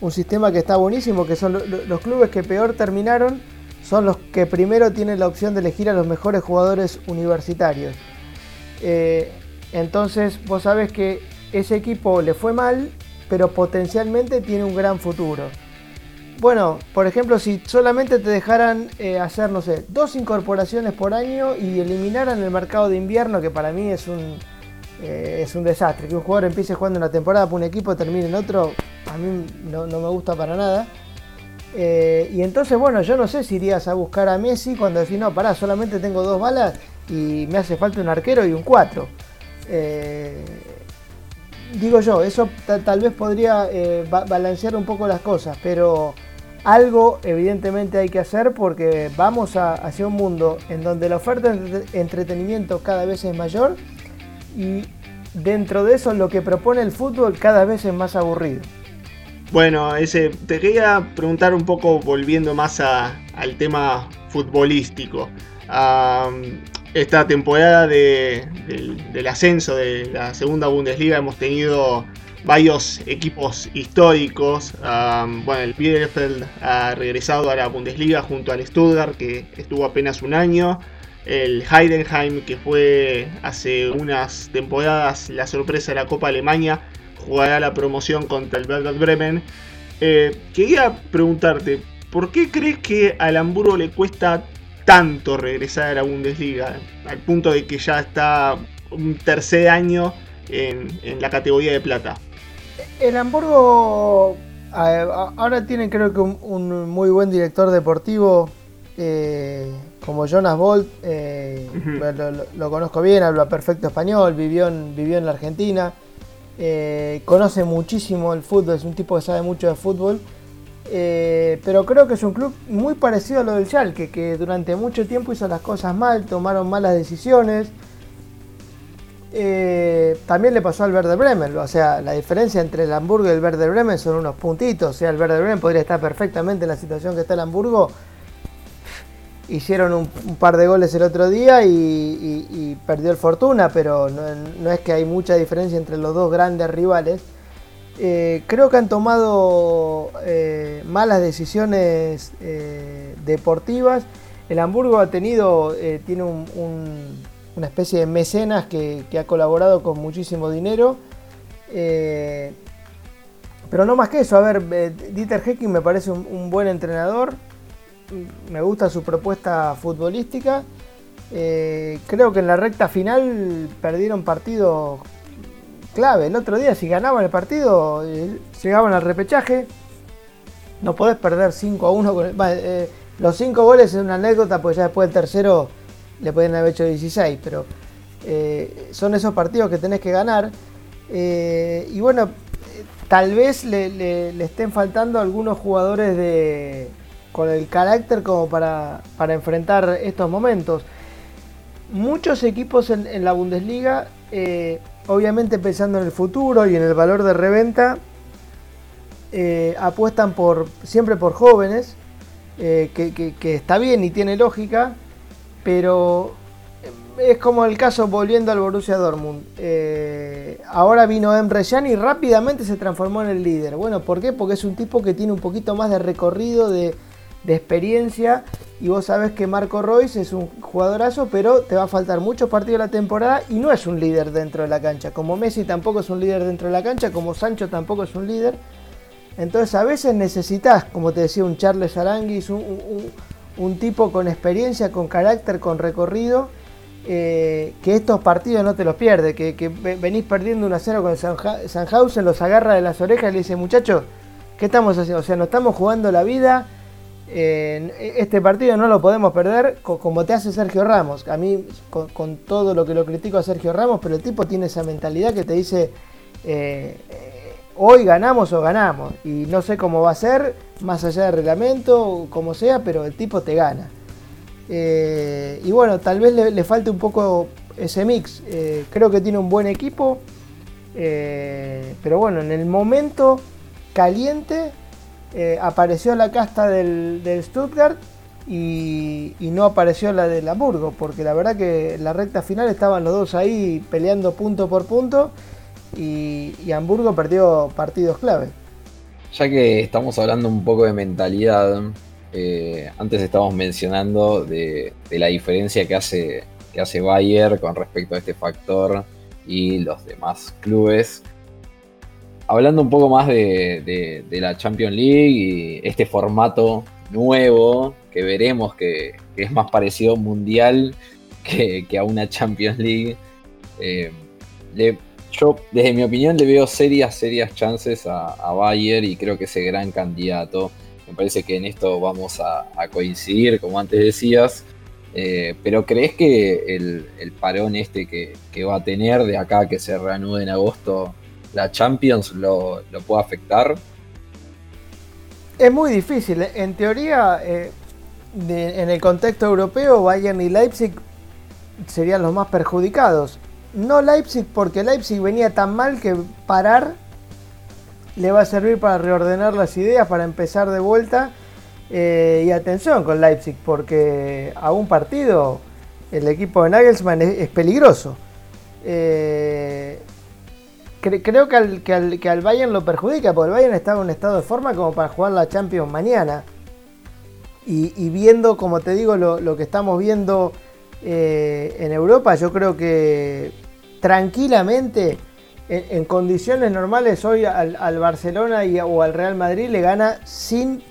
un sistema que está buenísimo, que son los clubes que peor terminaron son los que primero tienen la opción de elegir a los mejores jugadores universitarios. Eh, entonces vos sabés que ese equipo le fue mal, pero potencialmente tiene un gran futuro. Bueno, por ejemplo, si solamente te dejaran eh, hacer, no sé, dos incorporaciones por año y eliminaran el mercado de invierno, que para mí es un, eh, es un desastre. Que un jugador empiece jugando una temporada por un equipo, termine en otro, a mí no, me gusta para nada. Eh, y entonces, bueno, yo no sé si irías a buscar a Messi cuando decís, no, pará, solamente tengo dos balas y me hace falta un arquero y un cuatro. digo yo, eso tal vez podría balancear un poco las cosas, pero algo evidentemente hay que hacer porque vamos hacia un mundo en donde la oferta de entretenimiento cada vez es mayor y dentro de eso lo que propone el fútbol cada vez es más aburrido. Bueno, ese, te quería preguntar un poco, volviendo más al tema futbolístico. esta temporada del ascenso de la segunda Bundesliga hemos tenido varios equipos históricos. bueno, el Bielefeld ha regresado a la Bundesliga junto al Stuttgart, que estuvo apenas un año. El Heidenheim, que fue hace unas temporadas la sorpresa de la Copa Alemania, jugará la promoción contra el Werder Bremen. Eh, quería preguntarte, ¿por qué crees que al Hamburgo le cuesta tanto regresar a la Bundesliga? Al punto de que ya está un tercer año en la categoría de plata el Hamburgo ahora tienen creo que un, muy buen director deportivo eh, como Jonas Bolt. Eh, lo, conozco bien, habla perfecto español, vivió en, vivió en la Argentina. Eh, conoce muchísimo el fútbol, es un tipo que sabe mucho de fútbol. pero creo que es un club muy parecido a lo del Schalke, que durante mucho tiempo hizo las cosas mal, tomaron malas decisiones. Eh, también le pasó al Werder Bremen, o sea, la diferencia entre el Hamburgo y el Werder Bremen son unos puntitos, o sea, el Werder Bremen podría estar perfectamente en la situación que está el Hamburgo. Hicieron un, par de goles el otro día y, perdió el Fortuna, pero no, es que hay mucha diferencia entre los dos grandes rivales. Eh, creo que han tomado eh, malas decisiones deportivas. El Hamburgo ha tenido, tiene un una especie de mecenas que, ha colaborado con muchísimo dinero. Eh, pero no más que eso, a ver, eh, Dieter Hecking me parece un, buen entrenador, me gusta su propuesta futbolística. Eh, creo que en la recta final perdieron partido clave. El otro día, si ganaban el partido, llegaban al repechaje. No podés perder 5 a 1 con los 5 goles es una anécdota, porque ya después del tercero le pueden haber hecho 16, pero eh, son esos partidos que tenés que ganar. Eh, y bueno, tal vez le, estén faltando algunos jugadores de, con el carácter como para, enfrentar estos momentos. Muchos equipos en, la Bundesliga, eh, obviamente pensando en el futuro y en el valor de reventa, apuestan por, siempre por jóvenes, que está bien y tiene lógica, pero es como el caso volviendo al Borussia Dortmund. Eh, ahora vino Emre Can y rápidamente se transformó en el líder. Bueno, ¿por qué? Porque es un tipo que tiene un poquito más de recorrido, de, experiencia. Y vos sabés que Marco Royce es un jugadorazo, pero te va a faltar muchos partidos de la temporada y no es un líder dentro de la cancha. Como Messi tampoco es un líder dentro de la cancha, como Sancho tampoco es un líder. Entonces a veces necesitas, como te decía, un Charles Aranguis, un un tipo con experiencia, con carácter, con recorrido, eh, que estos partidos no te los pierde, que, venís perdiendo 1 a 0 con Sanhausen, los agarra de las orejas y le dice, muchachos, ¿qué estamos haciendo? O sea, no estamos jugando la vida, este partido no lo podemos perder como te hace Sergio Ramos. A mí, con, todo lo que lo critico a Sergio Ramos, pero el tipo tiene esa mentalidad que te dice, eh, hoy ganamos o ganamos. Y no sé cómo va a ser, más allá del reglamento, como sea, pero el tipo te gana. Eh, y bueno, tal vez le, falte un poco ese mix. Eh, creo que tiene un buen equipo. Pero bueno, en el momento caliente apareció la casta del, Stuttgart y, no apareció la del Hamburgo, porque la verdad que la recta final estaban los dos ahí peleando punto por punto y, Hamburgo perdió partidos clave. Ya que estamos hablando un poco de mentalidad, eh, antes estábamos mencionando de, la diferencia que hace que hace Bayern con respecto a este factor y los demás clubes. Hablando un poco más de, la Champions League y este formato nuevo que veremos que, es más parecido a un mundial que, a una Champions League. Eh, yo, desde mi opinión, le veo serias, serias chances a, a Bayern y creo que ese gran candidato. Me parece que en esto vamos a, coincidir, como antes decías. Eh, pero ¿crees que el, parón este que, va a tener de acá que se reanude en agosto la Champions lo, puede afectar? Es muy difícil. En teoría, eh, en el contexto europeo, Bayern y Leipzig serían los más perjudicados. No Leipzig porque Leipzig venía tan mal que parar le va a servir para reordenar las ideas, para empezar de vuelta. Eh, y atención con Leipzig porque a un partido el equipo de Nagelsmann es, peligroso. Eh, creo que al, que, al, Bayern lo perjudica porque el Bayern está en un estado de forma como para jugar la Champions mañana. Y, viendo, como te digo, lo que estamos viendo eh, en Europa, yo creo que tranquilamente, en, condiciones normales, hoy al, Barcelona y, o al Real Madrid le gana sin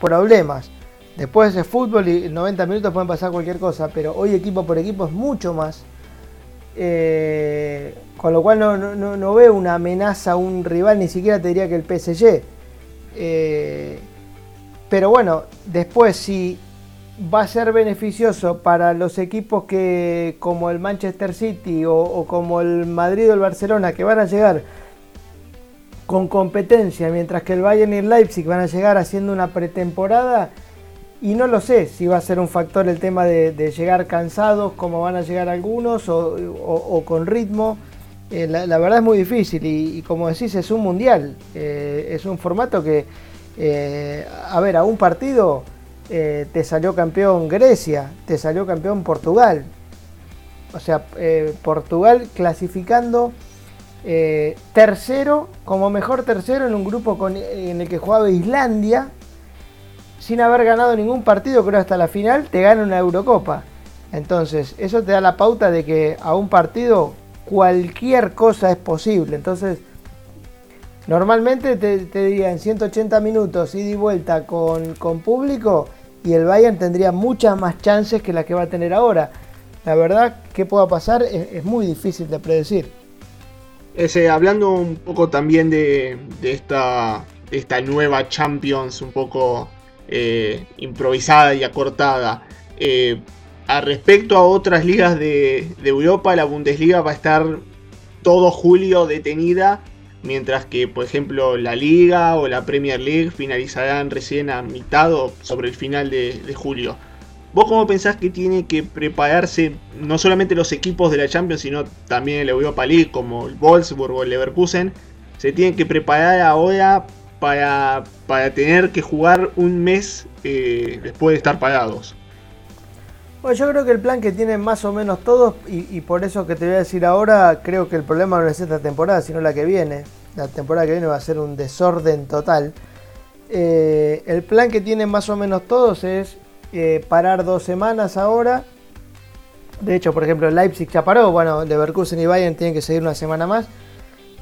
problemas. Después de fútbol y 90 minutos pueden pasar cualquier cosa, pero hoy equipo por equipo es mucho más. Eh, con lo cual no, veo una amenaza a un rival, ni siquiera te diría que el PSG. Eh, pero bueno, después si va a ser beneficioso para los equipos que como el Manchester City o, como el Madrid o el Barcelona que van a llegar con competencia, mientras que el Bayern y el Leipzig van a llegar haciendo una pretemporada. Y no lo sé si va a ser un factor el tema de, llegar cansados, como van a llegar algunos, o, con ritmo. Eh, la, verdad es muy difícil y, como decís, es un mundial. Eh, es un formato que, eh, a ver, a un partido te salió campeón Grecia, te salió campeón Portugal. O sea, Portugal clasificando tercero, como mejor tercero en un grupo en el que jugaba Islandia, sin haber ganado ningún partido, creo hasta la final, te gana una Eurocopa. Entonces, eso te da la pauta de que a un partido cualquier cosa es posible. Entonces, normalmente te, te dirían 180 minutos ida y vuelta con, con público y el Bayern tendría muchas más chances que la que va a tener ahora. La verdad, ¿qué pueda pasar? Es, muy difícil de predecir. Ese, hablando un poco también de, esta, esta nueva Champions, un poco eh, improvisada y acortada. Eh, a respecto a otras ligas de, de Europa, la Bundesliga va a estar todo julio detenida mientras que, por ejemplo, la Liga o la Premier League finalizarán recién a mitad o sobre el final de, julio. ¿Vos cómo pensás que tiene que prepararse no solamente los equipos de la Champions, sino también el Europa League, como el Wolfsburg o el Leverkusen? Se tienen que preparar ahora para, para tener que jugar un mes eh, después de estar parados. Bueno, yo creo que el plan que tienen más o menos todos, y, por eso que te voy a decir ahora, creo que el problema no es esta temporada, sino la que viene. La temporada que viene va a ser un desorden total. Eh, el plan que tienen más o menos todos es eh, parar dos semanas ahora. De hecho, por ejemplo, Leipzig ya paró. Bueno, Leverkusen y Bayern tienen que seguir una semana más.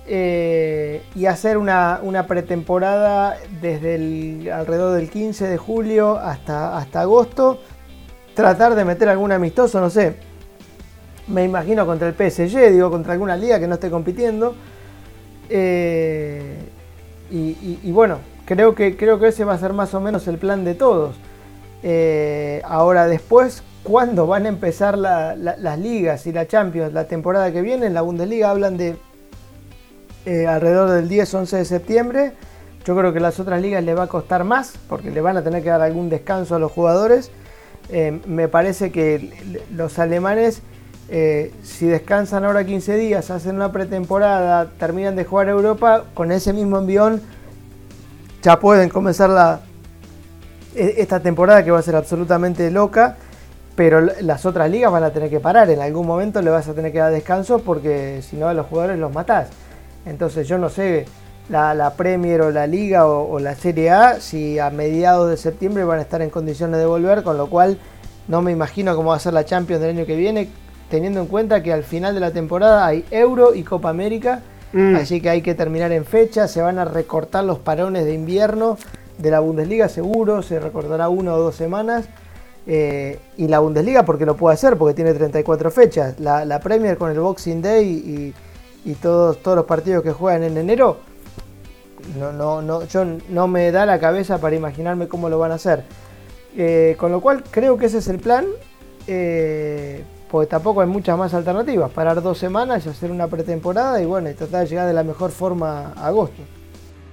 Eh, y hacer una, pretemporada desde el, alrededor del 15 de julio hasta, hasta agosto tratar de meter algún amistoso, no sé. Me imagino contra el PSG, digo, contra alguna liga que no esté compitiendo. Eh, y, bueno, creo que, creo que ese va a ser más o menos el plan de todos. Eh, ahora después, ¿cuándo van a empezar las ligas y la Champions? La temporada que viene, en la Bundesliga hablan de eh, alrededor del 10-11 de septiembre. Yo creo que las otras ligas les va a costar más porque le van a tener que dar algún descanso a los jugadores. Eh, me parece que los alemanes, eh, si descansan ahora 15 días, hacen una pretemporada, terminan de jugar Europa, con ese mismo envión ya pueden comenzar la, e, esta temporada que va a ser absolutamente loca, pero las otras ligas van a tener que parar, en algún momento le vas a tener que dar descanso porque si no a los jugadores los matás. Entonces yo no sé la, Premier o la Liga o, la Serie A si a mediados de septiembre van a estar en condiciones de volver, con lo cual no me imagino cómo va a ser la Champions del año que viene. teniendo en cuenta que al final de la temporada hay Euro y Copa América, mm. así que hay que terminar en fecha, se van a recortar los parones de invierno de la Bundesliga seguro, se recortará una o dos semanas. Eh, y la Bundesliga porque lo puede hacer, porque tiene 34 fechas. La, Premier con el Boxing Day y, todos, todos los partidos que juegan en enero, no, no, no, yo no me da la cabeza para imaginarme cómo lo van a hacer. Eh, con lo cual creo que ese es el plan, eh, porque tampoco hay muchas más alternativas. Parar dos semanas y hacer una pretemporada y bueno, y tratar de llegar de la mejor forma a agosto.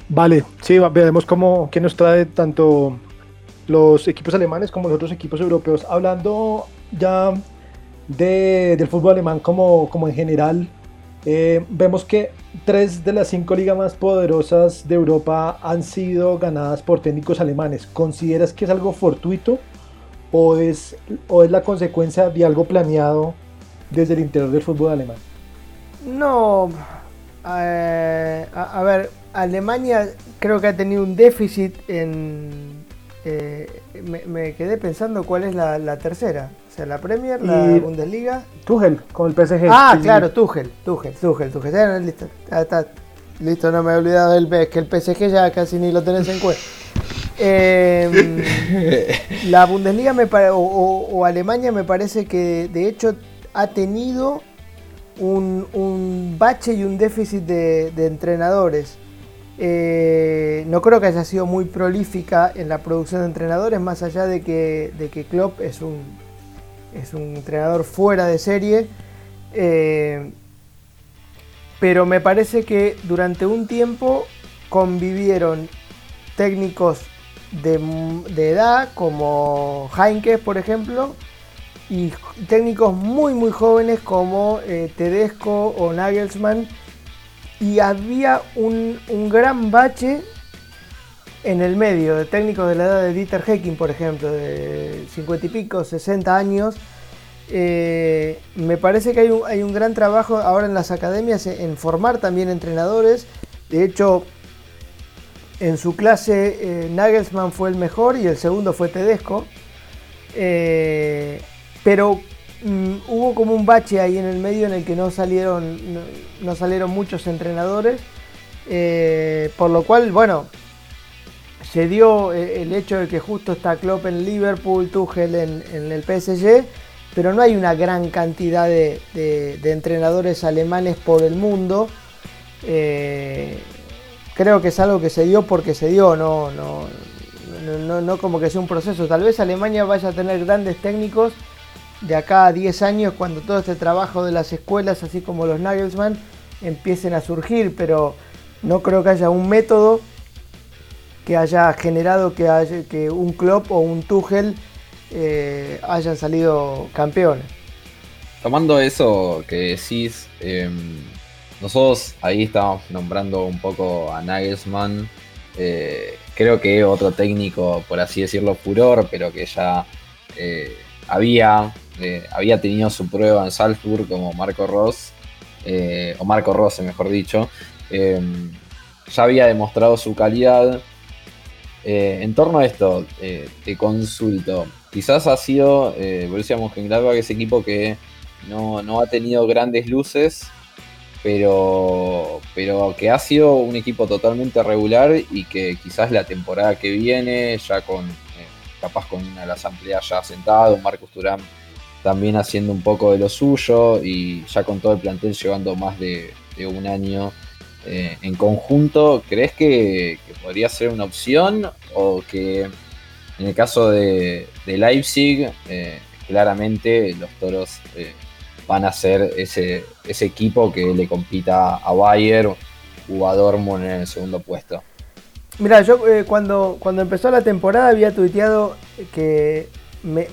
Vale, sí, veremos cómo, qué nos trae tanto los equipos alemanes como los otros equipos europeos. Hablando ya del fútbol alemán como, como en general, eh, vemos que tres de las cinco ligas más poderosas de Europa han sido ganadas por técnicos alemanes. ¿Consideras que es algo fortuito o es, o es la consecuencia de algo planeado desde el interior del fútbol alemán? No, eh, a, ver, Alemania creo que ha tenido un déficit en... Eh, me, quedé pensando cuál es la, tercera. O sea, la Premier, la Bundesliga. Tuchel, con el PSG. Ah, claro, Tuchel, Tuchel, Tuchel, Tuchel. listo, listo, no me he olvidado del que el PSG ya casi ni lo tenés en cuenta. Em, la Bundesliga me o, Alemania me parece que de hecho ha tenido un, bache y un déficit de, entrenadores. Eh, no creo que haya sido muy prolífica en la producción de entrenadores, más allá de que, de que Klopp es un, es un entrenador fuera de serie. Eh, pero me parece que durante un tiempo convivieron técnicos de, edad como Heinke, por ejemplo, y técnicos muy muy jóvenes como eh, Tedesco o Nagelsmann y había un, gran bache en el medio de técnicos de la edad de Dieter Hecking, por ejemplo, de 50 y pico, 60 años. Eh, me parece que hay un, gran trabajo ahora en las academias en formar también entrenadores. De hecho, en su clase eh, Nagelsmann fue el mejor y el segundo fue Tedesco. Eh, pero mm, hubo como un bache ahí en el medio en el que no salieron, no, salieron muchos entrenadores. Por lo cual, bueno, se dio el hecho de que justo está Klopp en Liverpool, Tuchel en, el PSG, pero no hay una gran cantidad de, entrenadores alemanes por el mundo creo que es algo que se dio porque se dio, no, no, no, no, como que sea un proceso. Tal vez Alemania vaya a tener grandes técnicos de acá a 10 años cuando todo este trabajo de las escuelas, así como los Nagelsmann, empiecen a surgir, pero no creo que haya un método que haya generado que, haya, que un Klopp o un Tuchel eh, hayan salido campeones. Tomando eso que decís, em, nosotros ahí estábamos nombrando un poco a Nagelsmann. Eh, creo que otro técnico, por así decirlo, furor, pero que ya eh, había, había tenido su prueba en Salzburg como Marco Ross, o Marco Rose, mejor dicho. ya había demostrado su calidad. En torno a esto, te consulto. Quizás ha sido Borussia Mönchengladbach ese equipo que no, no ha tenido grandes luces pero, pero que ha sido un equipo totalmente regular y que quizás la temporada que viene, ya con eh, capaz con una de las amplias ya sentado, Marcos Turán también haciendo un poco de lo suyo y ya con todo el plantel llevando más de, un año eh, en conjunto, ¿crees que, podría ser una opción o que en el caso de, Leipzig, eh, claramente los toros van a ser ese, ese equipo que le compita a Bayer o a Dortmund en el segundo puesto. Mira, yo eh, cuando, cuando empezó la temporada había tuiteado que me,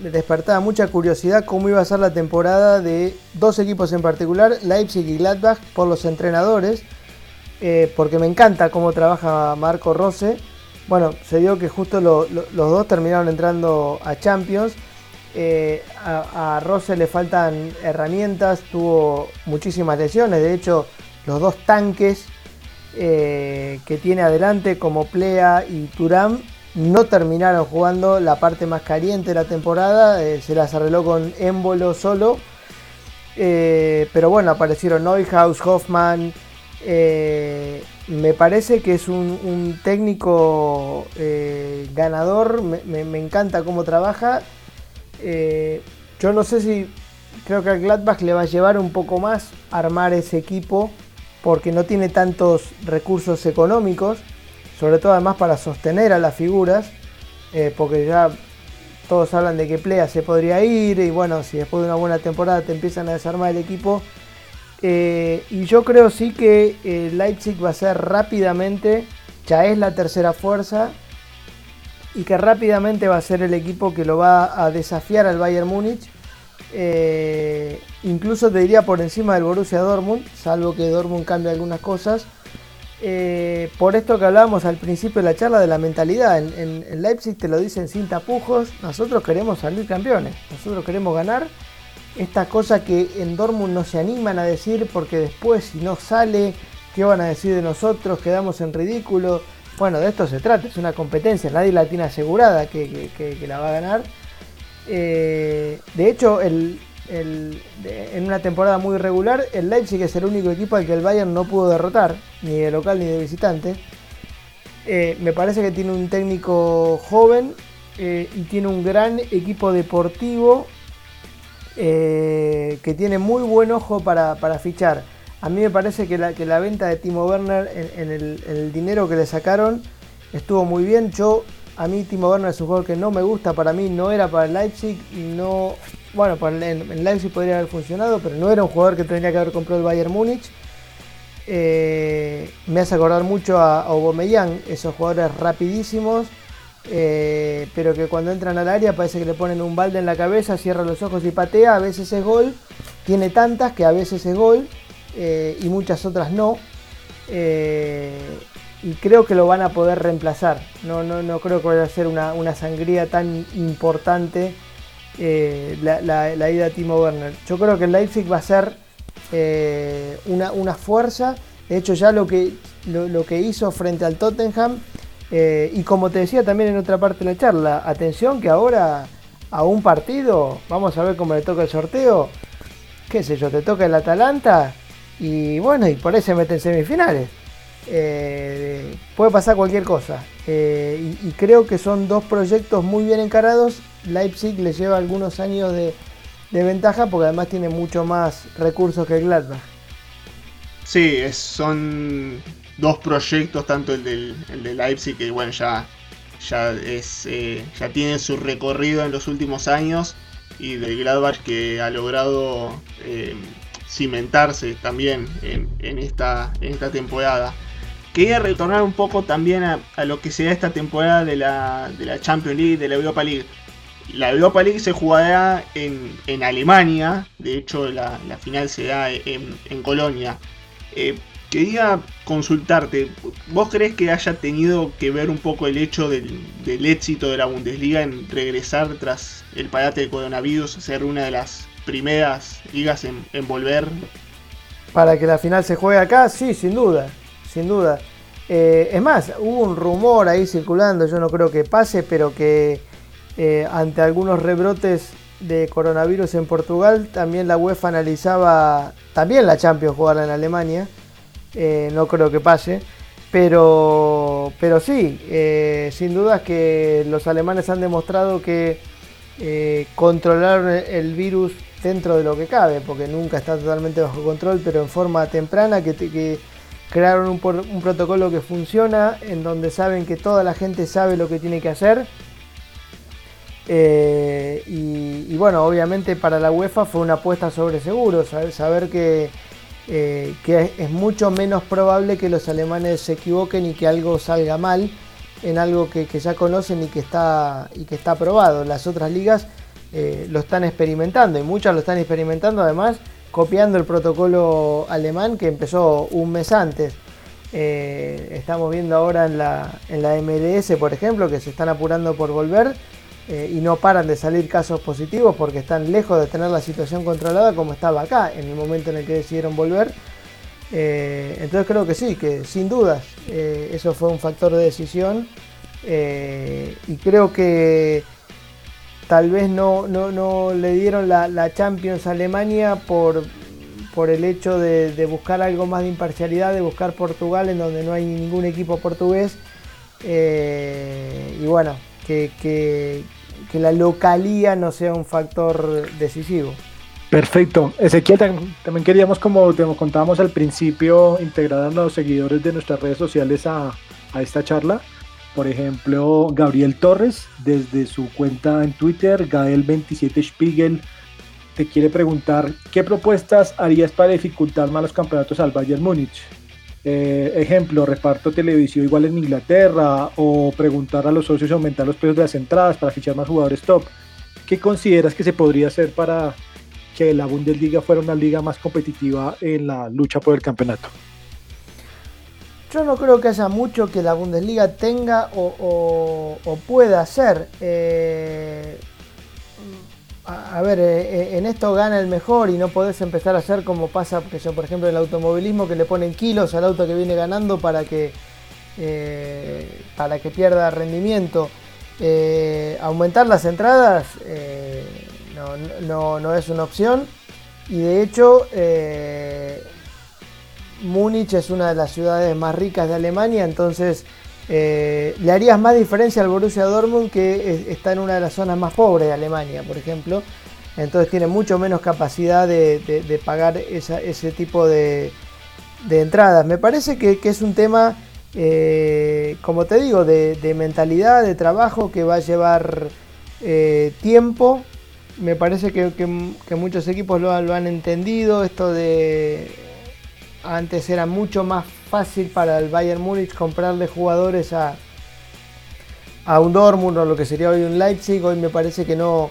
despertaba mucha curiosidad cómo iba a ser la temporada de dos equipos en particular, Leipzig y Gladbach, por los entrenadores, eh, porque me encanta cómo trabaja Marco Rose. Bueno, se dio que justo los dos terminaron entrando a Champions. Eh, a, Rose le faltan herramientas, tuvo muchísimas lesiones, de hecho los dos tanques eh, que tiene adelante como Plea y Turam no terminaron jugando la parte más caliente de la temporada, eh, se las arregló con Émbolo solo. Eh, pero bueno, aparecieron Neuhaus, Hoffman. Eh, me parece que es un, técnico ganador, me, me, encanta cómo trabaja. yo no sé si creo que al Gladbach le va a llevar un poco más armar ese equipo porque no tiene tantos recursos económicos sobre todo además para sostener a las figuras, eh, porque ya todos hablan de que Plea se podría ir y bueno, si después de una buena temporada te empiezan a desarmar el equipo. Eh, y yo creo sí que eh, Leipzig va a ser rápidamente, ya es la tercera fuerza, y que rápidamente va a ser el equipo que lo va a desafiar al Bayern Múnich. incluso te diría por encima del Borussia Dortmund, salvo que Dortmund cambie algunas cosas. Eh, por esto que hablábamos al principio de la charla de la mentalidad, en, Leipzig te lo dicen sin tapujos, nosotros queremos salir campeones, nosotros queremos ganar. Esta cosa que en Dortmund no se animan a decir porque después si no sale, ¿qué van a decir de nosotros? Quedamos en ridículo. Bueno, de esto se trata, es una competencia, nadie la tiene asegurada que, la va a ganar. Eh, de hecho, el, en una temporada muy irregular, el Leipzig es el único equipo al que el Bayern no pudo derrotar, ni de local ni de visitante. Eh, me parece que tiene un técnico joven eh, y tiene un gran equipo deportivo eh, que tiene muy buen ojo para, fichar. A mí me parece que la, venta de Timo Werner en, el, dinero que le sacaron estuvo muy bien. Yo, a mí Timo Werner es un jugador que no me gusta, para mí no era para el Leipzig y no, bueno, pues en, Leipzig podría haber funcionado, pero no era un jugador que tendría que haber comprado el Bayern Múnich. Eh, me hace acordar mucho a, Aubameyang, esos jugadores rapidísimos, eh, pero que cuando entran al área parece que le ponen un balde en la cabeza, cierra los ojos y patea, a veces es gol, tiene tantas que a veces es gol eh, y muchas otras no. y creo que lo van a poder reemplazar. No, no, no creo que vaya a ser una, una sangría tan importante eh, la, ida de Timo Werner. Yo creo que el Leipzig va a ser eh, una, fuerza. De hecho, ya lo que, lo, que hizo frente al Tottenham, eh, y como te decía también en otra parte de la charla, atención que ahora a un partido, vamos a ver cómo le toca el sorteo, qué sé yo, te toca el Atalanta, y bueno, y por ahí se meten semifinales. puede pasar cualquier cosa. y creo que son dos proyectos muy bien encarados Leipzig le lleva algunos años de, ventaja porque además tiene mucho más recursos que el Gladbach. Sí, son dos proyectos, tanto el del, de Leipzig que bueno ya, eh, ya tiene su recorrido en los últimos años y del Gladbach que ha logrado eh, cimentarse también en, esta, temporada. Quería retornar un poco también a, lo que sea esta temporada de la, de la Champions League, de la Europa League la Europa League se jugará en, Alemania, de hecho la, final se da en, Colonia. Eh, quería consultarte, ¿vos crees que haya tenido que ver un poco el hecho del, éxito de la Bundesliga en regresar tras el parate de coronavirus, ser una de las primeras ligas en, volver? Para que la final se juegue acá, sí, sin duda, sin duda. Eh, es más, hubo un rumor ahí circulando, yo no creo que pase, pero que eh, ante algunos rebrotes de coronavirus en Portugal, también la UEFA analizaba también la Champions jugarla en Alemania. Eh, no creo que pase. Pero, pero sí, eh, sin duda que los alemanes han demostrado que controlaron el virus dentro de lo que cabe, porque nunca está totalmente bajo control, pero en forma temprana, que, crearon un, un protocolo que funciona, en donde saben que toda la gente sabe lo que tiene que hacer eh, y, bueno, obviamente para la UEFA fue una apuesta sobre seguro, saber, que, eh, es mucho menos probable que los alemanes se equivoquen y que algo salga mal en algo que, ya conocen y que está, y que está probado. Las otras ligas eh, lo están experimentando y muchas lo están experimentando además copiando el protocolo alemán que empezó un mes antes. estamos viendo ahora en la, en la MLS, por ejemplo, que se están apurando por volver eh, y no paran de salir casos positivos porque están lejos de tener la situación controlada como estaba acá en el momento en el que decidieron volver. Eh, entonces creo que sí, que sin dudas eh, eso fue un factor de decisión y creo que tal vez no, no, le dieron la, Champions a Alemania por, por el hecho de, buscar algo más de imparcialidad, de buscar Portugal en donde no hay ningún equipo portugués. Y bueno, que, la localía no sea un factor decisivo. Perfecto. Ezequiel, también queríamos, como te contábamos al principio, integrar a los seguidores de nuestras redes sociales a, esta charla. Por ejemplo, Gabriel Torres, desde su cuenta en Twitter, Gael27Spiegel, te quiere preguntar qué propuestas harías para dificultar más los campeonatos al Bayern Múnich. Eh, ejemplo, reparto televisivo igual en Inglaterra o preguntar a los socios aumentar los precios de las entradas para fichar más jugadores top. ¿Qué consideras que se podría hacer para que la Bundesliga fuera una liga más competitiva en la lucha por el campeonato? Yo no creo que haya mucho que la Bundesliga tenga o, pueda hacer. Eh, a, ver, eh, eh, en esto gana el mejor y no podés empezar a hacer como pasa, que yo, por ejemplo, el automovilismo, que le ponen kilos al auto que viene ganando para que, para que pierda rendimiento. aumentar las entradas no, no, es una opción y de hecho Múnich es una de las ciudades más ricas de Alemania, entonces eh, le harías más diferencia al Borussia Dortmund que está en una de las zonas más pobres de Alemania, por ejemplo. Entonces tiene mucho menos capacidad de, pagar ese tipo de, entradas. Me parece que, es un tema, eh, como te digo, de, mentalidad, de trabajo que va a llevar eh, tiempo. Me parece que, muchos equipos lo han entendido, esto de antes era mucho más fácil para el Bayern Múnich comprarle jugadores a, a un Dortmund o lo que sería hoy un Leipzig. Hoy me parece que no,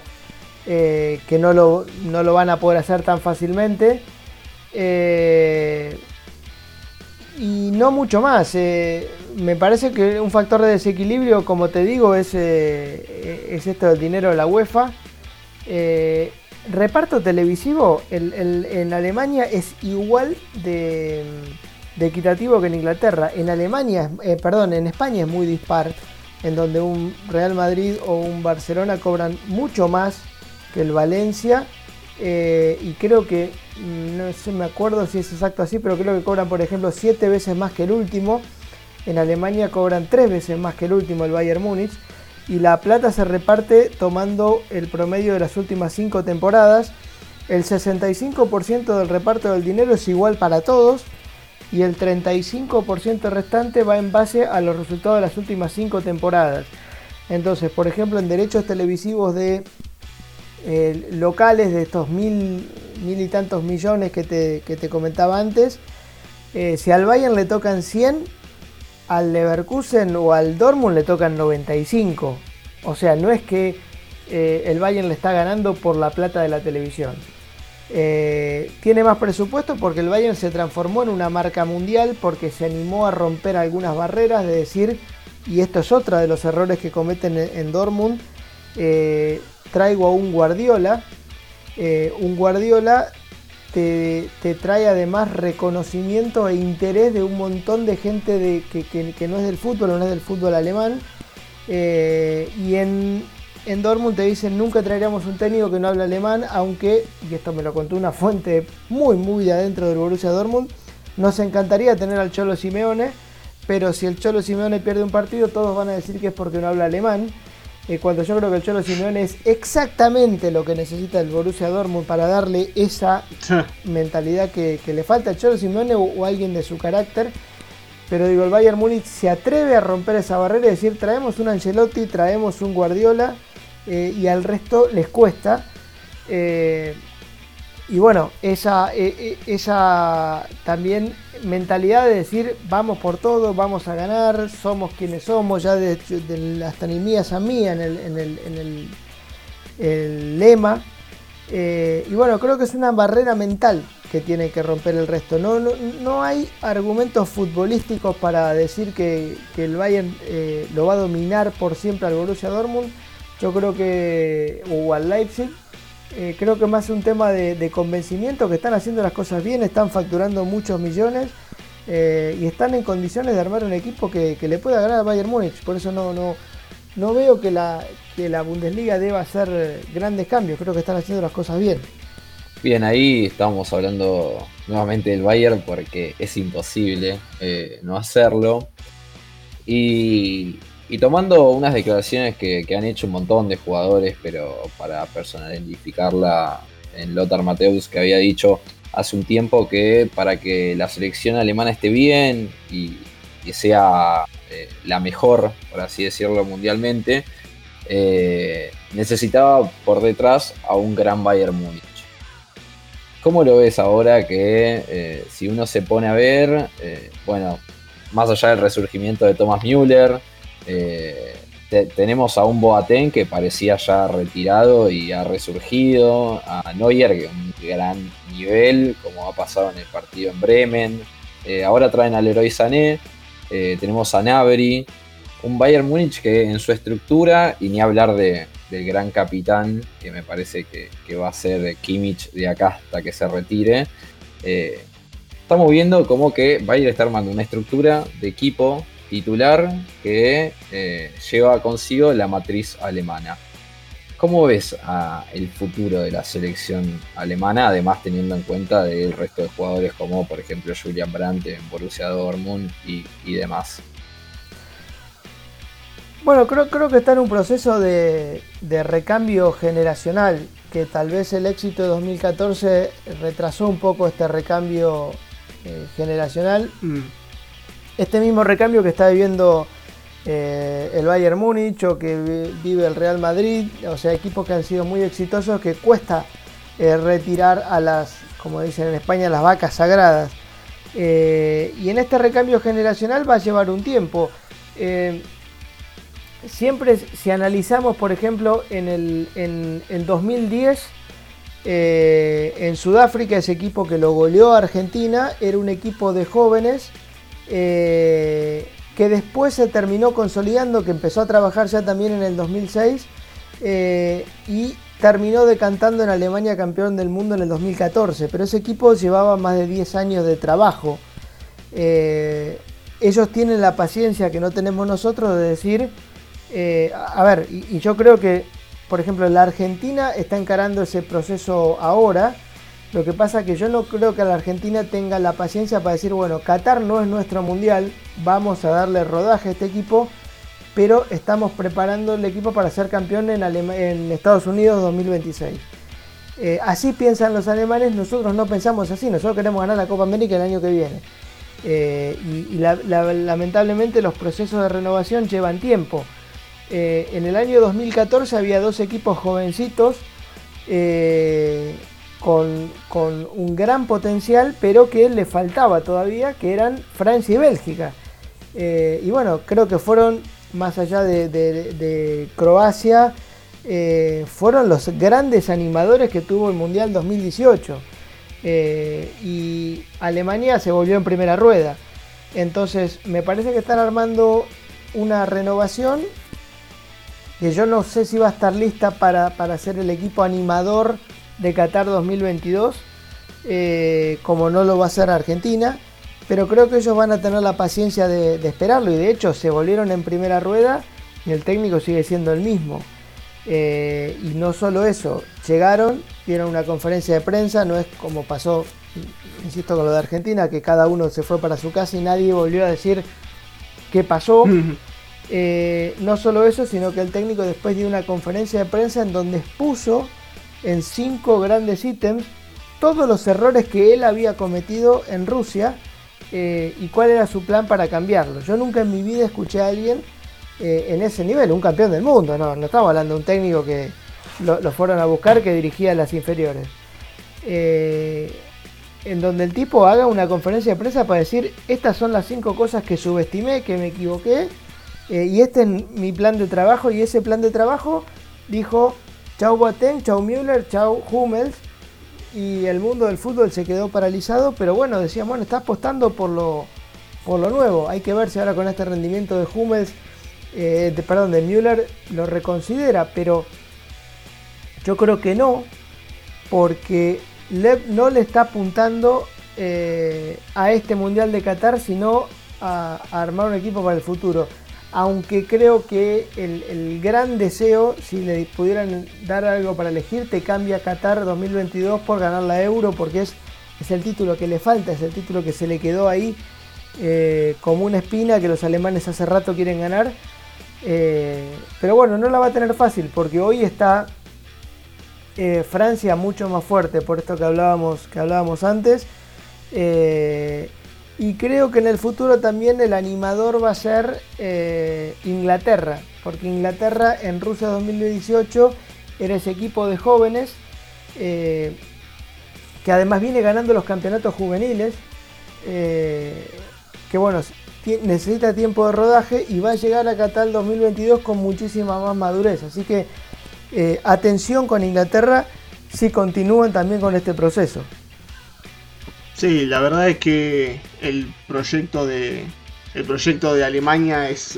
eh, que no lo, no lo, van a poder hacer tan fácilmente. Eh, y no mucho más. Eh, me parece que un factor de desequilibrio, como te digo, es, es esto del dinero de la UEFA reparto televisivo en Alemania es igual de, equitativo que en Inglaterra. En Alemania, eh, perdón, en España es muy dispar, en donde un Real Madrid o un Barcelona cobran mucho más que el Valencia. Eh, y creo que, mm, no sé, me acuerdo si es exacto así, pero creo que cobran, por ejemplo, siete veces más que el último. En Alemania cobran tres veces más que el último, el Bayern Múnich y la plata se reparte tomando el promedio de las últimas 5 temporadas. El 65% del reparto del dinero es igual para todos y el 35% restante va en base a los resultados de las últimas 5 temporadas. Entonces, por ejemplo, en derechos televisivos de eh, locales de estos mil, mil y tantos millones que te, comentaba antes, eh, si al Bayern le tocan 100, al Leverkusen o al Dortmund le tocan 95. O sea, no es que eh, el Bayern le está ganando por la plata de la televisión. Eh, tiene más presupuesto porque el Bayern se transformó en una marca mundial porque se animó a romper algunas barreras de decir, y esto es otra de los errores que cometen en, Dortmund, eh, traigo a un Guardiola, un Guardiola te, trae además reconocimiento e interés de un montón de gente de, que, no es del fútbol no es del fútbol alemán. Eh, y en, en Dortmund te dicen nunca traeríamos un técnico que no habla alemán, aunque, y esto me lo contó una fuente muy muy de adentro del Borussia Dortmund, nos encantaría tener al Cholo Simeone, pero si el Cholo Simeone pierde un partido, todos van a decir que es porque no habla alemán. Eh, cuando yo creo que el Cholo Simeone es exactamente lo que necesita el Borussia Dortmund para darle esa mentalidad que, le falta al Cholo Simeone o, alguien de su carácter. Pero digo, el Bayern Múnich se atreve a romper esa barrera y decir, traemos un Ancelotti, traemos un Guardiola eh, y al resto les cuesta. Eh, y bueno, esa, esa también mentalidad de decir vamos por todo, vamos a ganar, somos quienes somos, ya de, hasta ni mías a mía en el, en el, lema. Eh, y bueno, creo que es una barrera mental que tiene que romper el resto. No, no, hay argumentos futbolísticos para decir que, el Bayern eh, lo va a dominar por siempre al Borussia Dortmund. Yo creo que, o al Leipzig, eh, creo que más un tema de, convencimiento, que están haciendo las cosas bien, están facturando muchos millones eh, y están en condiciones de armar un equipo que, le pueda ganar a Bayern Múnich. Por eso no, no, no veo que la, que la Bundesliga deba hacer grandes cambios. Creo que están haciendo las cosas bien. Bien, ahí estamos hablando nuevamente del Bayern porque es imposible eh, no hacerlo. Y, tomando unas declaraciones que, han hecho un montón de jugadores, pero para personalificarla en Lothar Mateus, que había dicho hace un tiempo que para que la selección alemana esté bien y, que sea eh, la mejor, por así decirlo, mundialmente, eh, necesitaba por detrás a un gran Bayern Múnich. ¿Cómo lo ves ahora que eh, si uno se pone a ver, bueno, más allá del resurgimiento de Thomas Müller, tenemos a un Boateng que parecía ya retirado y ha resurgido, a Neuer que un gran nivel, como ha pasado en el partido en Bremen. Eh, ahora traen al Leroy Sané, eh, tenemos a Nabri, un Bayern Múnich que en su estructura, y ni hablar de, del gran capitán, que me parece que, va a ser Kimmich de acá hasta que se retire, eh, estamos viendo como que Bayern está armando una estructura de equipo titular que lleva consigo la matriz alemana. ¿Cómo ves el futuro de la selección alemana, además teniendo en cuenta el resto de jugadores como por ejemplo Julian Brandt en Borussia Dortmund y, demás? Bueno, creo, creo que está en un proceso de, recambio generacional, que tal vez el éxito de 2014 retrasó un poco este recambio eh, generacional. Mm. Este mismo recambio que está viviendo eh, el Bayern Múnich o que vive el Real Madrid, o sea, equipos que han sido muy exitosos que cuesta eh, retirar a las, como dicen en España, las vacas sagradas. Eh, y en este recambio generacional va a llevar un tiempo. siempre si analizamos, por ejemplo, en el en, 2010, en Sudáfrica, ese equipo que lo goleó a Argentina, era un equipo de jóvenes que después se terminó consolidando, que empezó a trabajar ya también en el 2006 eh, y terminó decantando en Alemania campeón del mundo en el 2014, pero ese equipo llevaba más de 10 años de trabajo. Eh, ellos tienen la paciencia que no tenemos nosotros de decir, eh, a ver, y yo creo que, por ejemplo, la Argentina está encarando ese proceso ahora, lo que pasa es que yo no creo que la Argentina tenga la paciencia para decir, bueno, Qatar no es nuestro mundial, vamos a darle rodaje a este equipo, pero estamos preparando el equipo para ser campeón en, Estados Unidos 2026. Eh, así piensan los alemanes, nosotros no pensamos así, nosotros queremos ganar la Copa América el año que viene. Eh, y, lamentablemente los procesos de renovación llevan tiempo. Eh, en el año 2014 había dos equipos jovencitos con, un gran potencial, pero que le faltaba todavía, que eran Francia y Bélgica. Eh, y bueno, creo que fueron, más allá de, Croacia, eh, fueron los grandes animadores que tuvo el Mundial 2018. Eh, y Alemania se volvió en primera rueda. Entonces, me parece que están armando una renovación que yo no sé si va a estar lista para, para ser el equipo animador de Qatar 2022, eh, como no lo va a hacer Argentina, pero creo que ellos van a tener la paciencia de, esperarlo y de hecho se volvieron en primera rueda y el técnico sigue siendo el mismo. Eh, y no solo eso, llegaron, dieron una conferencia de prensa, no es como pasó, insisto, con lo de Argentina, que cada uno se fue para su casa y nadie volvió a decir qué pasó. Eh, no solo eso, sino que el técnico después dio una conferencia de prensa en donde expuso en cinco grandes ítems todos los errores que él había cometido en Rusia eh, y cuál era su plan para cambiarlo. Yo nunca en mi vida escuché a alguien eh, en ese nivel, un campeón del mundo, no, no estamos hablando de un técnico que lo, fueron a buscar que dirigía las inferiores. Eh, en donde el tipo haga una conferencia de prensa para decir estas son las cinco cosas que subestimé, que me equivoqué, y este es mi plan de trabajo, y ese plan de trabajo dijo Chau Boateng, chau Müller, chau Hummels. Y el mundo del fútbol se quedó paralizado, pero bueno, decíamos, bueno, está apostando por lo, por lo nuevo. Hay que ver si ahora con este rendimiento de Hummels, eh, de, perdón, de Müller, lo reconsidera, pero yo creo que no, porque Lev no le está apuntando eh, a este Mundial de Qatar, sino a, armar un equipo para el futuro. Aunque creo que el, gran deseo, si le pudieran dar algo para elegir, te cambia Qatar 2022 por ganar la Euro, porque es, es el título que le falta, es el título que se le quedó ahí eh, como una espina que los alemanes hace rato quieren ganar. Eh, pero bueno, no la va a tener fácil, porque hoy está Francia mucho más fuerte, por esto que hablábamos, que hablábamos antes. Eh, y creo que en el futuro también el animador va a ser eh, Inglaterra, porque Inglaterra en Rusia 2018 era ese equipo de jóvenes eh, que además viene ganando los campeonatos juveniles, que bueno, necesita tiempo de rodaje y va a llegar a Qatar 2022 con muchísima más madurez. Así que atención con Inglaterra si continúan también con este proceso. Sí, la verdad es que el proyecto de, el proyecto de Alemania es,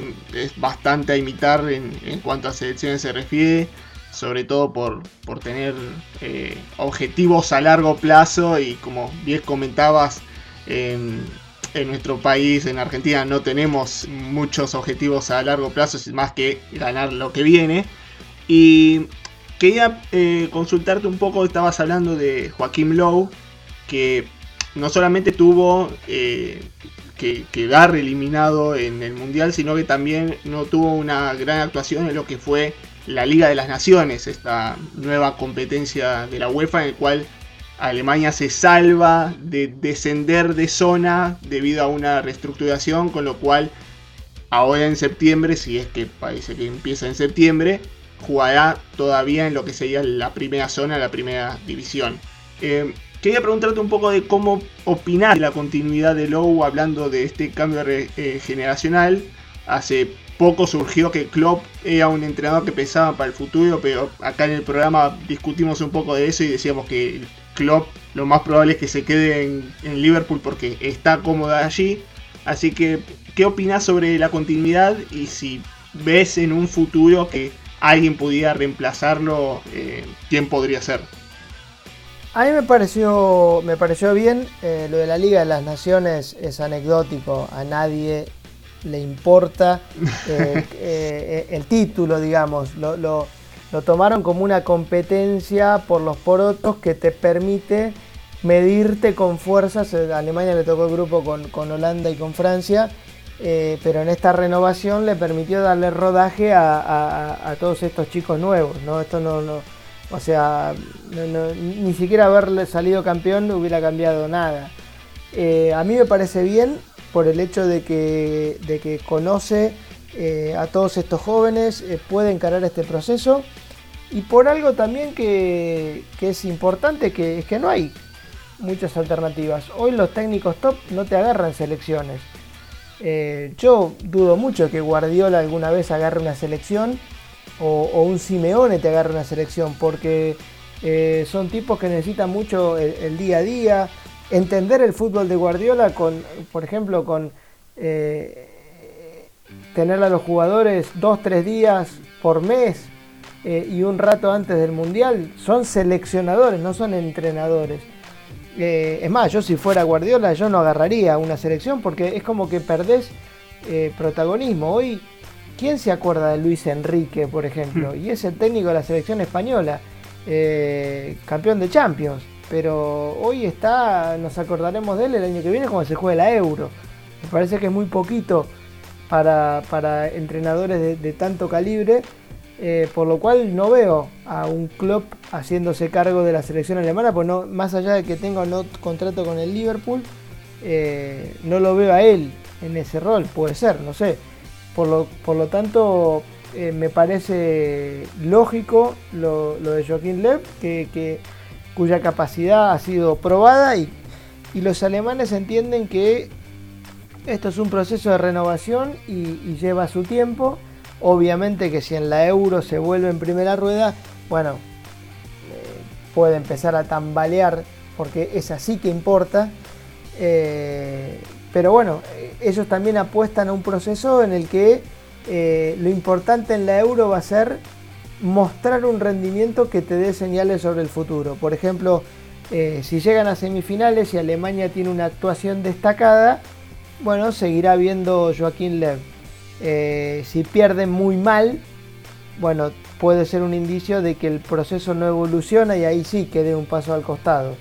bastante a imitar en, cuanto a selecciones se refiere, sobre todo por, tener eh, objetivos a largo plazo y como bien comentabas, en, nuestro país, en Argentina, no tenemos muchos objetivos a largo plazo, es más que ganar lo que viene. Y quería eh, consultarte un poco, estabas hablando de Joaquín Lowe, que no solamente tuvo eh, que quedar eliminado en el Mundial, sino que también no tuvo una gran actuación en lo que fue la Liga de las Naciones, esta nueva competencia de la UEFA en el cual Alemania se salva de descender de zona debido a una reestructuración, con lo cual ahora en septiembre, si es que parece que empieza en septiembre, jugará todavía en lo que sería la primera zona, la primera división. Eh, Quería preguntarte un poco de cómo opinar de la continuidad de Lowe hablando de este cambio eh, generacional. Hace poco surgió que Klopp era un entrenador que pensaba para el futuro, pero acá en el programa discutimos un poco de eso y decíamos que Klopp lo más probable es que se quede en, Liverpool porque está cómodo allí. Así que, ¿qué opinas sobre la continuidad y si ves en un futuro que alguien pudiera reemplazarlo, eh, quién podría ser? A mí me pareció, me pareció bien, eh, lo de la Liga de las Naciones es anecdótico, a nadie le importa eh, eh, el título, digamos, lo, tomaron como una competencia por los porotos que te permite medirte con fuerzas, a Alemania le tocó el grupo con, Holanda y con Francia, pero en esta renovación le permitió darle rodaje a, a todos estos chicos nuevos, ¿no? Esto no, no o sea, ni siquiera haberle salido campeón hubiera cambiado nada. Eh, a mí me parece bien por el hecho de que, de que conoce eh, a todos estos jóvenes, eh, puede encarar este proceso y por algo también que, es importante, que es que no hay muchas alternativas. Hoy los técnicos top no te agarran selecciones. yo dudo mucho que Guardiola alguna vez agarre una selección o, un Simeone te agarra una selección, porque eh, son tipos que necesitan mucho el, día a día, entender el fútbol de Guardiola con, por ejemplo, con eh, tener a los jugadores dos, tres días por mes eh, y un rato antes del Mundial, son seleccionadores, no son entrenadores. es más, yo si fuera Guardiola, yo no agarraría una selección porque es como que perdés protagonismo. Hoy ¿Quién se acuerda de Luis Enrique, por ejemplo? Hmm. Y es el técnico de la selección española, eh, campeón de Champions. Pero hoy está, nos acordaremos de él el año que viene cuando se juegue la Euro. Me parece que es muy poquito para, entrenadores de, tanto calibre. Eh, por lo cual no veo a un club haciéndose cargo de la selección alemana, pues no, más allá de que tenga no contrato con el Liverpool, eh, no lo veo a él en ese rol, puede ser, no sé. Por lo, tanto, eh, me parece lógico lo, de Joaquín Lev, que, cuya capacidad ha sido probada y, los alemanes entienden que esto es un proceso de renovación y, lleva su tiempo. Obviamente que si en la euro se vuelve en primera rueda, bueno, eh, puede empezar a tambalear porque es así que importa. Eh, pero bueno, ellos también apuestan a un proceso en el que eh, lo importante en la euro va a ser mostrar un rendimiento que te dé señales sobre el futuro. Por ejemplo, Eh, si llegan a semifinales y Alemania tiene una actuación destacada, bueno, seguirá viendo Joaquín Lev. Eh, si pierden muy mal, bueno, puede ser un indicio de que el proceso no evoluciona y ahí sí quede un paso al costado.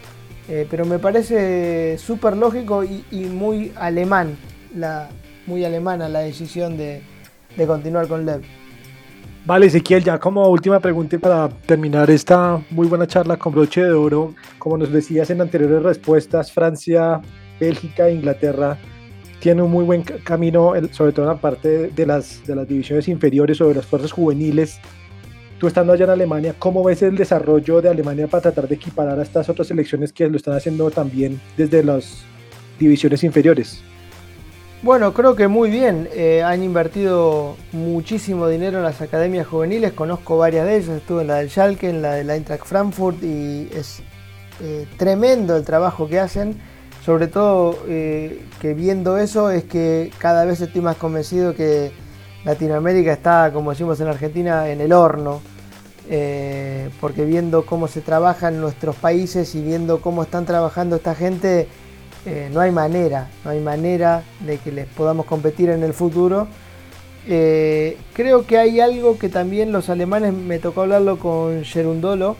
Eh, pero me parece súper lógico y, muy alemán, la, muy alemana la decisión de, de continuar con Lev. Vale, Ezequiel, ya como última pregunta para terminar esta muy buena charla con broche de oro, como nos decías en anteriores respuestas, Francia, Bélgica, Inglaterra tiene un muy buen camino, sobre todo en la parte de las, de las divisiones inferiores o de las fuerzas juveniles. Tú estando allá en Alemania, ¿cómo ves el desarrollo de Alemania para tratar de equiparar a estas otras selecciones que lo están haciendo también desde las divisiones inferiores? Bueno, creo que muy bien. Eh, han invertido muchísimo dinero en las academias juveniles. Conozco varias de ellas. Estuve en la del Schalke, en la del Eintracht Frankfurt y es eh, tremendo el trabajo que hacen. Sobre todo eh, que viendo eso es que cada vez estoy más convencido que Latinoamérica está, como decimos en Argentina, en el horno. porque viendo cómo se trabaja en nuestros países y viendo cómo están trabajando esta gente, eh, no hay manera, no hay manera de que les podamos competir en el futuro. Eh, creo que hay algo que también los alemanes, me tocó hablarlo con Gerundolo,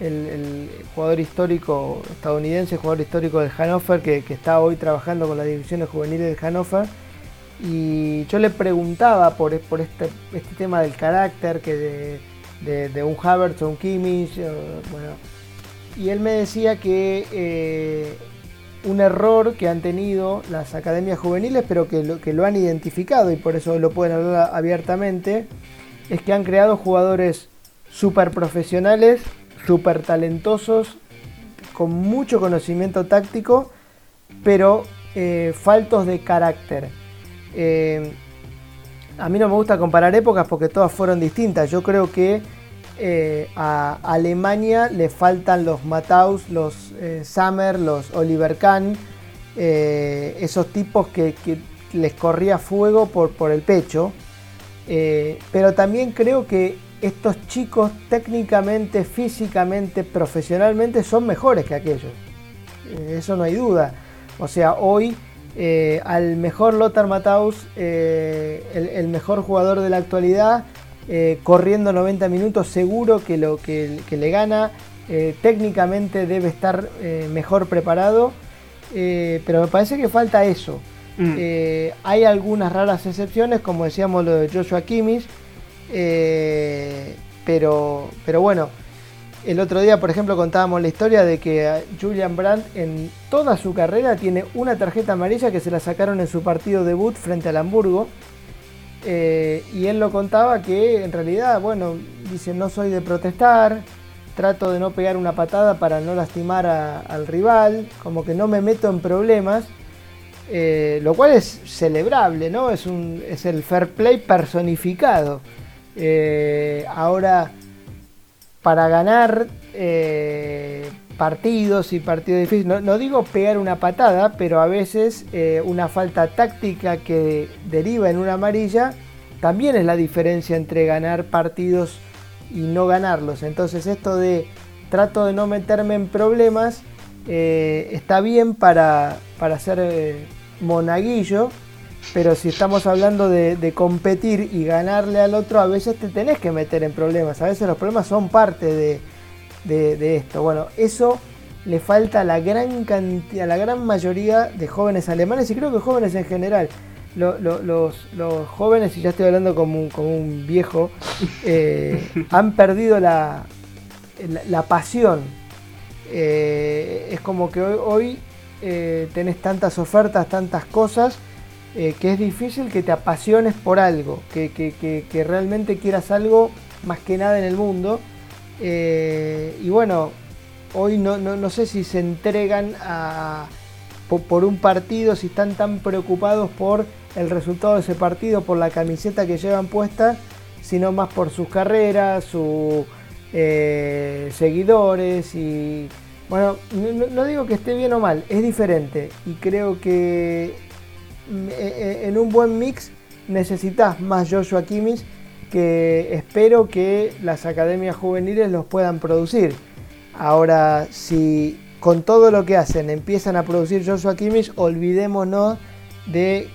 el, jugador histórico estadounidense, jugador histórico del Hannover, que, está hoy trabajando con las divisiones juveniles del Hannover. Y yo le preguntaba por, por este, este tema del carácter que de, un Havertz o un Kimmich, eh, bueno, y él me decía que un error que han tenido las academias juveniles, pero que lo, que lo han identificado y por eso lo pueden hablar abiertamente, es que han creado jugadores súper profesionales, súper talentosos, con mucho conocimiento táctico, pero eh, faltos de carácter. Eh, a mí no me gusta comparar épocas porque todas fueron distintas. Yo creo que eh, a Alemania le faltan los Mataus, los eh, Sammer, los Oliver Kahn, esos tipos que, les corría fuego por, por el pecho. pero también creo que estos chicos técnicamente, físicamente, profesionalmente son mejores que aquellos. eso no hay duda. O sea, hoy al mejor Lothar Matthaus, el mejor jugador de la actualidad, eh, corriendo 90 minutos, seguro que, lo, que, le gana. Eh, técnicamente debe estar eh, mejor preparado, pero me parece que falta eso. Mm. hay algunas raras excepciones, como decíamos lo de Joshua Kimmich, pero, pero bueno, el otro día, por ejemplo, contábamos la historia de que Julian Brandt en toda su carrera tiene una tarjeta amarilla que se la sacaron en su partido debut frente al Hamburgo. Eh, y él lo contaba que en realidad, bueno, dice, no soy de protestar, trato de no pegar una patada para no lastimar al rival, como que no me meto en problemas, eh, lo cual es celebrable, ¿no? Es, un, es el fair play personificado. Eh, ahora, para ganar partidos y partidos difíciles. No, digo pegar una patada, pero a veces eh, una falta táctica que deriva en una amarilla también es la diferencia entre ganar partidos y no ganarlos. Entonces esto de trato de no meterme en problemas eh, está bien para, para ser eh, monaguillo, pero si estamos hablando de, competir y ganarle al otro, a veces te tenés que meter en problemas. A veces los problemas son parte de, de, esto. Bueno, eso le falta a la gran cantidad, la gran mayoría de jóvenes alemanes y creo que jóvenes en general. los, jóvenes, y ya estoy hablando como un, como un viejo, eh, han perdido la, la, pasión. Eh, es como que hoy, eh, tenés tantas ofertas, tantas cosas, que es difícil que te apasiones por algo, que, que realmente quieras algo más que nada en el mundo. Eh, y bueno, hoy no, sé si se entregan a, por, un partido, si están tan preocupados por el resultado de ese partido, por la camiseta que llevan puesta, sino más por sus carreras, sus eh, seguidores y... Bueno, no, digo que esté bien o mal, es diferente y creo que en un buen mix necesitas más Joshua Kimmich que espero que las academias juveniles los puedan producir. Ahora, si con todo lo que hacen empiezan a producir Joshua Kimmich, olvidémonos de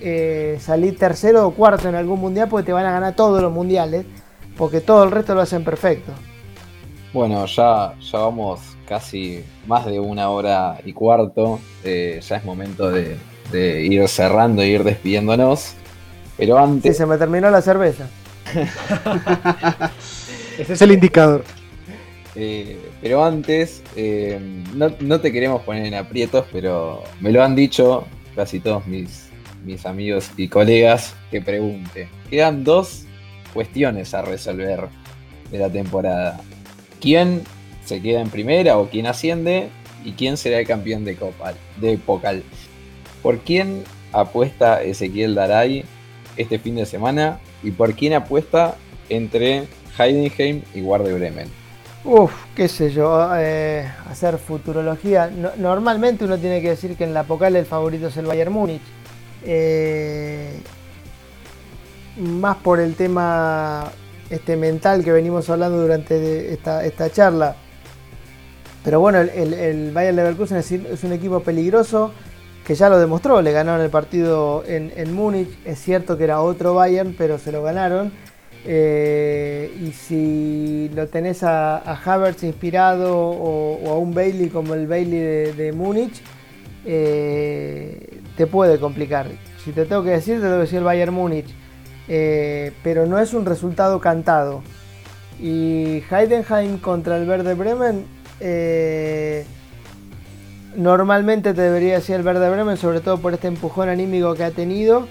eh, salir tercero o cuarto en algún mundial porque te van a ganar todos los mundiales, porque todo el resto lo hacen perfecto. Bueno, ya, ya vamos casi más de una hora y cuarto, eh, ya es momento de, ir cerrando e ir despidiéndonos, pero antes... se me terminó la cerveza. Ese es el indicador. Eh, pero antes, no, no, te queremos poner en aprietos, pero me lo han dicho casi todos mis, mis amigos y colegas que pregunte. Quedan dos cuestiones a resolver de la temporada. ¿Quién se queda en primera o quién asciende? ¿Y quién será el campeón de, Copa, de Pocal? ¿Por quién apuesta Ezequiel Daray este fin de semana? ¿Y por quién apuesta entre Heidenheim y Guardia Bremen? Uf, qué sé yo, eh, hacer futurología. normalmente uno tiene que decir que en la Pocal el favorito es el Bayern Múnich. Eh, más por el tema este mental que venimos hablando durante esta, charla. Pero bueno, el, Bayern Leverkusen es, un equipo peligroso que ya lo demostró. Le ganaron el partido en, Múnich. Es cierto que era otro Bayern, pero se lo ganaron. Eh, y si lo tenés a, Havertz inspirado o, a un Bailey como el Bailey de, Múnich, eh, te puede complicar. Si te tengo que decir, te tengo que decir el Bayern Múnich. Eh, pero no es un resultado cantado. Y Heidenheim contra el Verde Bremen, normalmente te debería decir el Verde Bremen, sobre todo por este empujón anímico que ha tenido.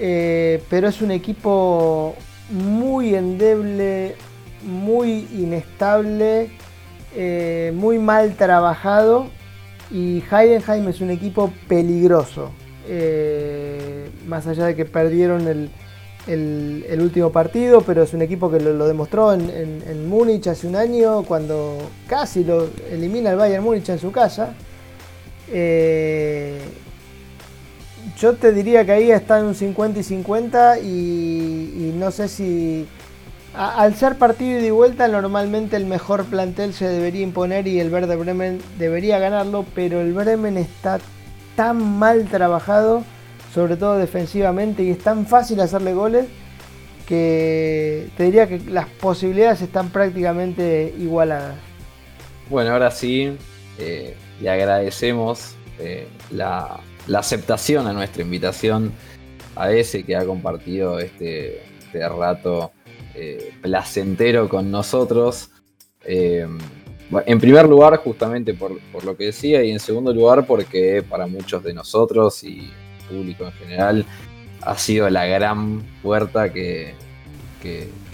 Eh, pero es un equipo muy endeble, muy inestable, muy mal trabajado y Heidenheim es un equipo peligroso. Eh, más allá de que perdieron el, último partido, pero es un equipo que lo, demostró en, Múnich hace un año, cuando casi lo elimina el Bayern Múnich en su casa. Eh, yo te diría que ahí está en un 50 y 50 y no sé si al ser partido y vuelta, normalmente el mejor plantel se debería imponer y el Verde Bremen debería ganarlo, pero el Bremen está tan mal trabajado, sobre todo defensivamente, y es tan fácil hacerle goles que te diría que las posibilidades están prácticamente igualadas. Bueno, ahora sí, eh, le agradecemos eh, la, aceptación a nuestra invitación a ese que ha compartido este, este rato eh, placentero con nosotros. Eh, en primer lugar, justamente por, lo que decía, y en segundo lugar, porque para muchos de nosotros y público en general, ha sido la gran puerta que,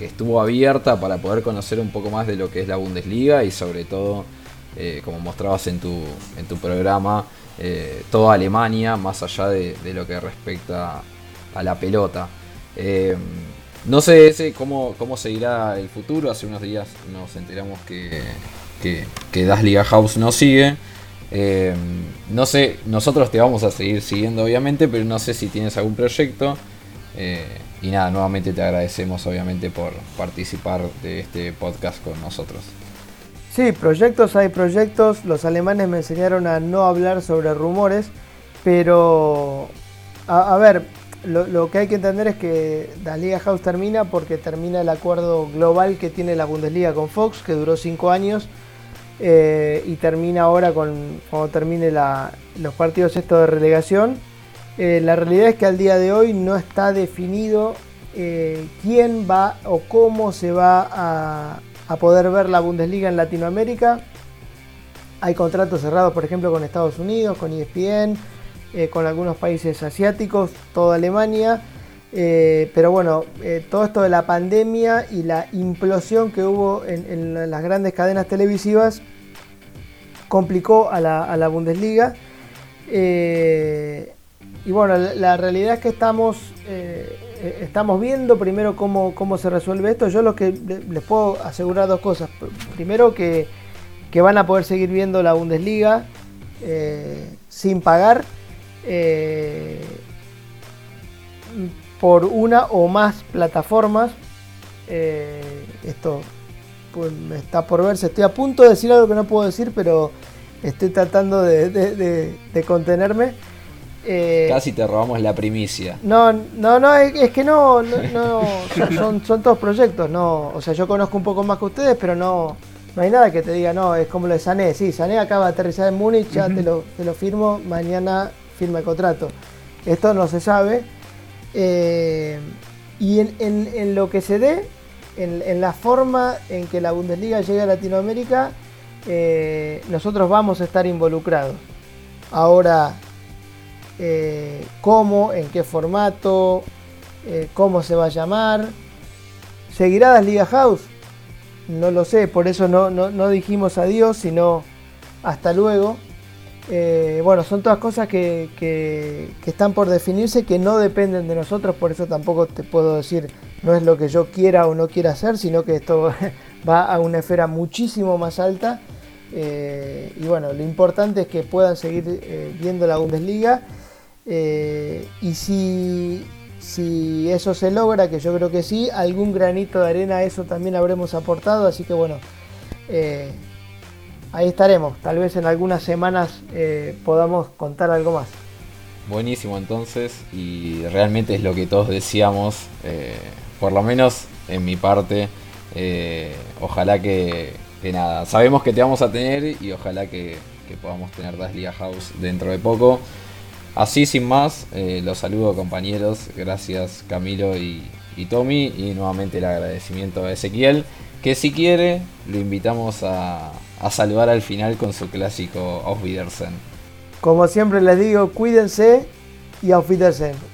estuvo abierta para poder conocer un poco más de lo que es la Bundesliga y sobre todo, eh, como mostrabas en tu, en tu programa, toda Alemania, más allá de, lo que respecta a la pelota. No sé ese cómo, cómo seguirá el futuro. Hace unos días nos enteramos que, que, Das Liga House no sigue. Eh, no sé, nosotros te vamos a seguir siguiendo obviamente, pero no sé si tienes algún proyecto. Eh, y nada, nuevamente te agradecemos obviamente por participar de este podcast con nosotros. Sí, proyectos hay proyectos. Los alemanes me enseñaron a no hablar sobre rumores, pero a ver, lo, que hay que entender es que la Liga House termina porque termina el acuerdo global que tiene la Bundesliga con Fox, que duró cinco años, eh, y termina ahora con, cuando termine los partidos estos de relegación. Eh, la realidad es que al día de hoy no está definido eh, quién va o cómo se va a, a poder ver la Bundesliga en Latinoamérica. Hay contratos cerrados, por ejemplo, con Estados Unidos, con ESPN, eh, con algunos países asiáticos, toda Alemania. Eh, pero bueno, eh, todo esto de la pandemia y la implosión que hubo en, las grandes cadenas televisivas complicó a la, Bundesliga. y bueno, la, realidad es que estamos, estamos viendo primero cómo, cómo, se resuelve esto. Yo lo que les puedo asegurar dos cosas. Primero que, que van a poder seguir viendo la Bundesliga sin pagar. Eh, por una o más plataformas. Eh, esto pues, está por verse. Estoy a punto de decir algo que no puedo decir, pero estoy tratando de, contenerme. Eh, Casi te robamos la primicia. No, no, no, es, que no, no, son, son, todos proyectos, no, o sea, yo conozco un poco más que ustedes, pero no, no hay nada que te diga, no, es como lo de Sané, sí, Sané acaba de aterrizar en Múnich, ya te, lo, te lo firmo, mañana firma el contrato. Esto no se sabe. Eh, y en, lo que se dé, en, la forma en que la Bundesliga llegue a Latinoamérica, eh, nosotros vamos a estar involucrados. Ahora, eh, cómo, en qué formato, eh, cómo se va a llamar. ¿Seguirá las Liga House? No lo sé, por eso no, dijimos adiós, sino hasta luego. Eh, bueno, son todas cosas que, están por definirse, que no dependen de nosotros, por eso tampoco te puedo decir no es lo que yo quiera o no quiera hacer, sino que esto va a una esfera muchísimo más alta. Y bueno, lo importante es que puedan seguir viendo la Bundesliga. Y si, si eso se logra, que yo creo que sí, algún granito de arena eso también habremos aportado. Así que bueno, ahí estaremos. Tal vez en algunas semanas eh, podamos contar algo más. Buenísimo entonces y realmente es lo que todos decíamos, eh, por lo menos en mi parte, eh, ojalá que, nada, sabemos que te vamos a tener y ojalá que, podamos tener Das Liga House dentro de poco. Así sin más, los saludo compañeros, gracias Camilo y, y Tommy y nuevamente el agradecimiento a Ezequiel que si quiere lo invitamos a, a saludar al final con su clásico Auf Wiedersehen. Como siempre les digo, cuídense y Auf Wiedersehen.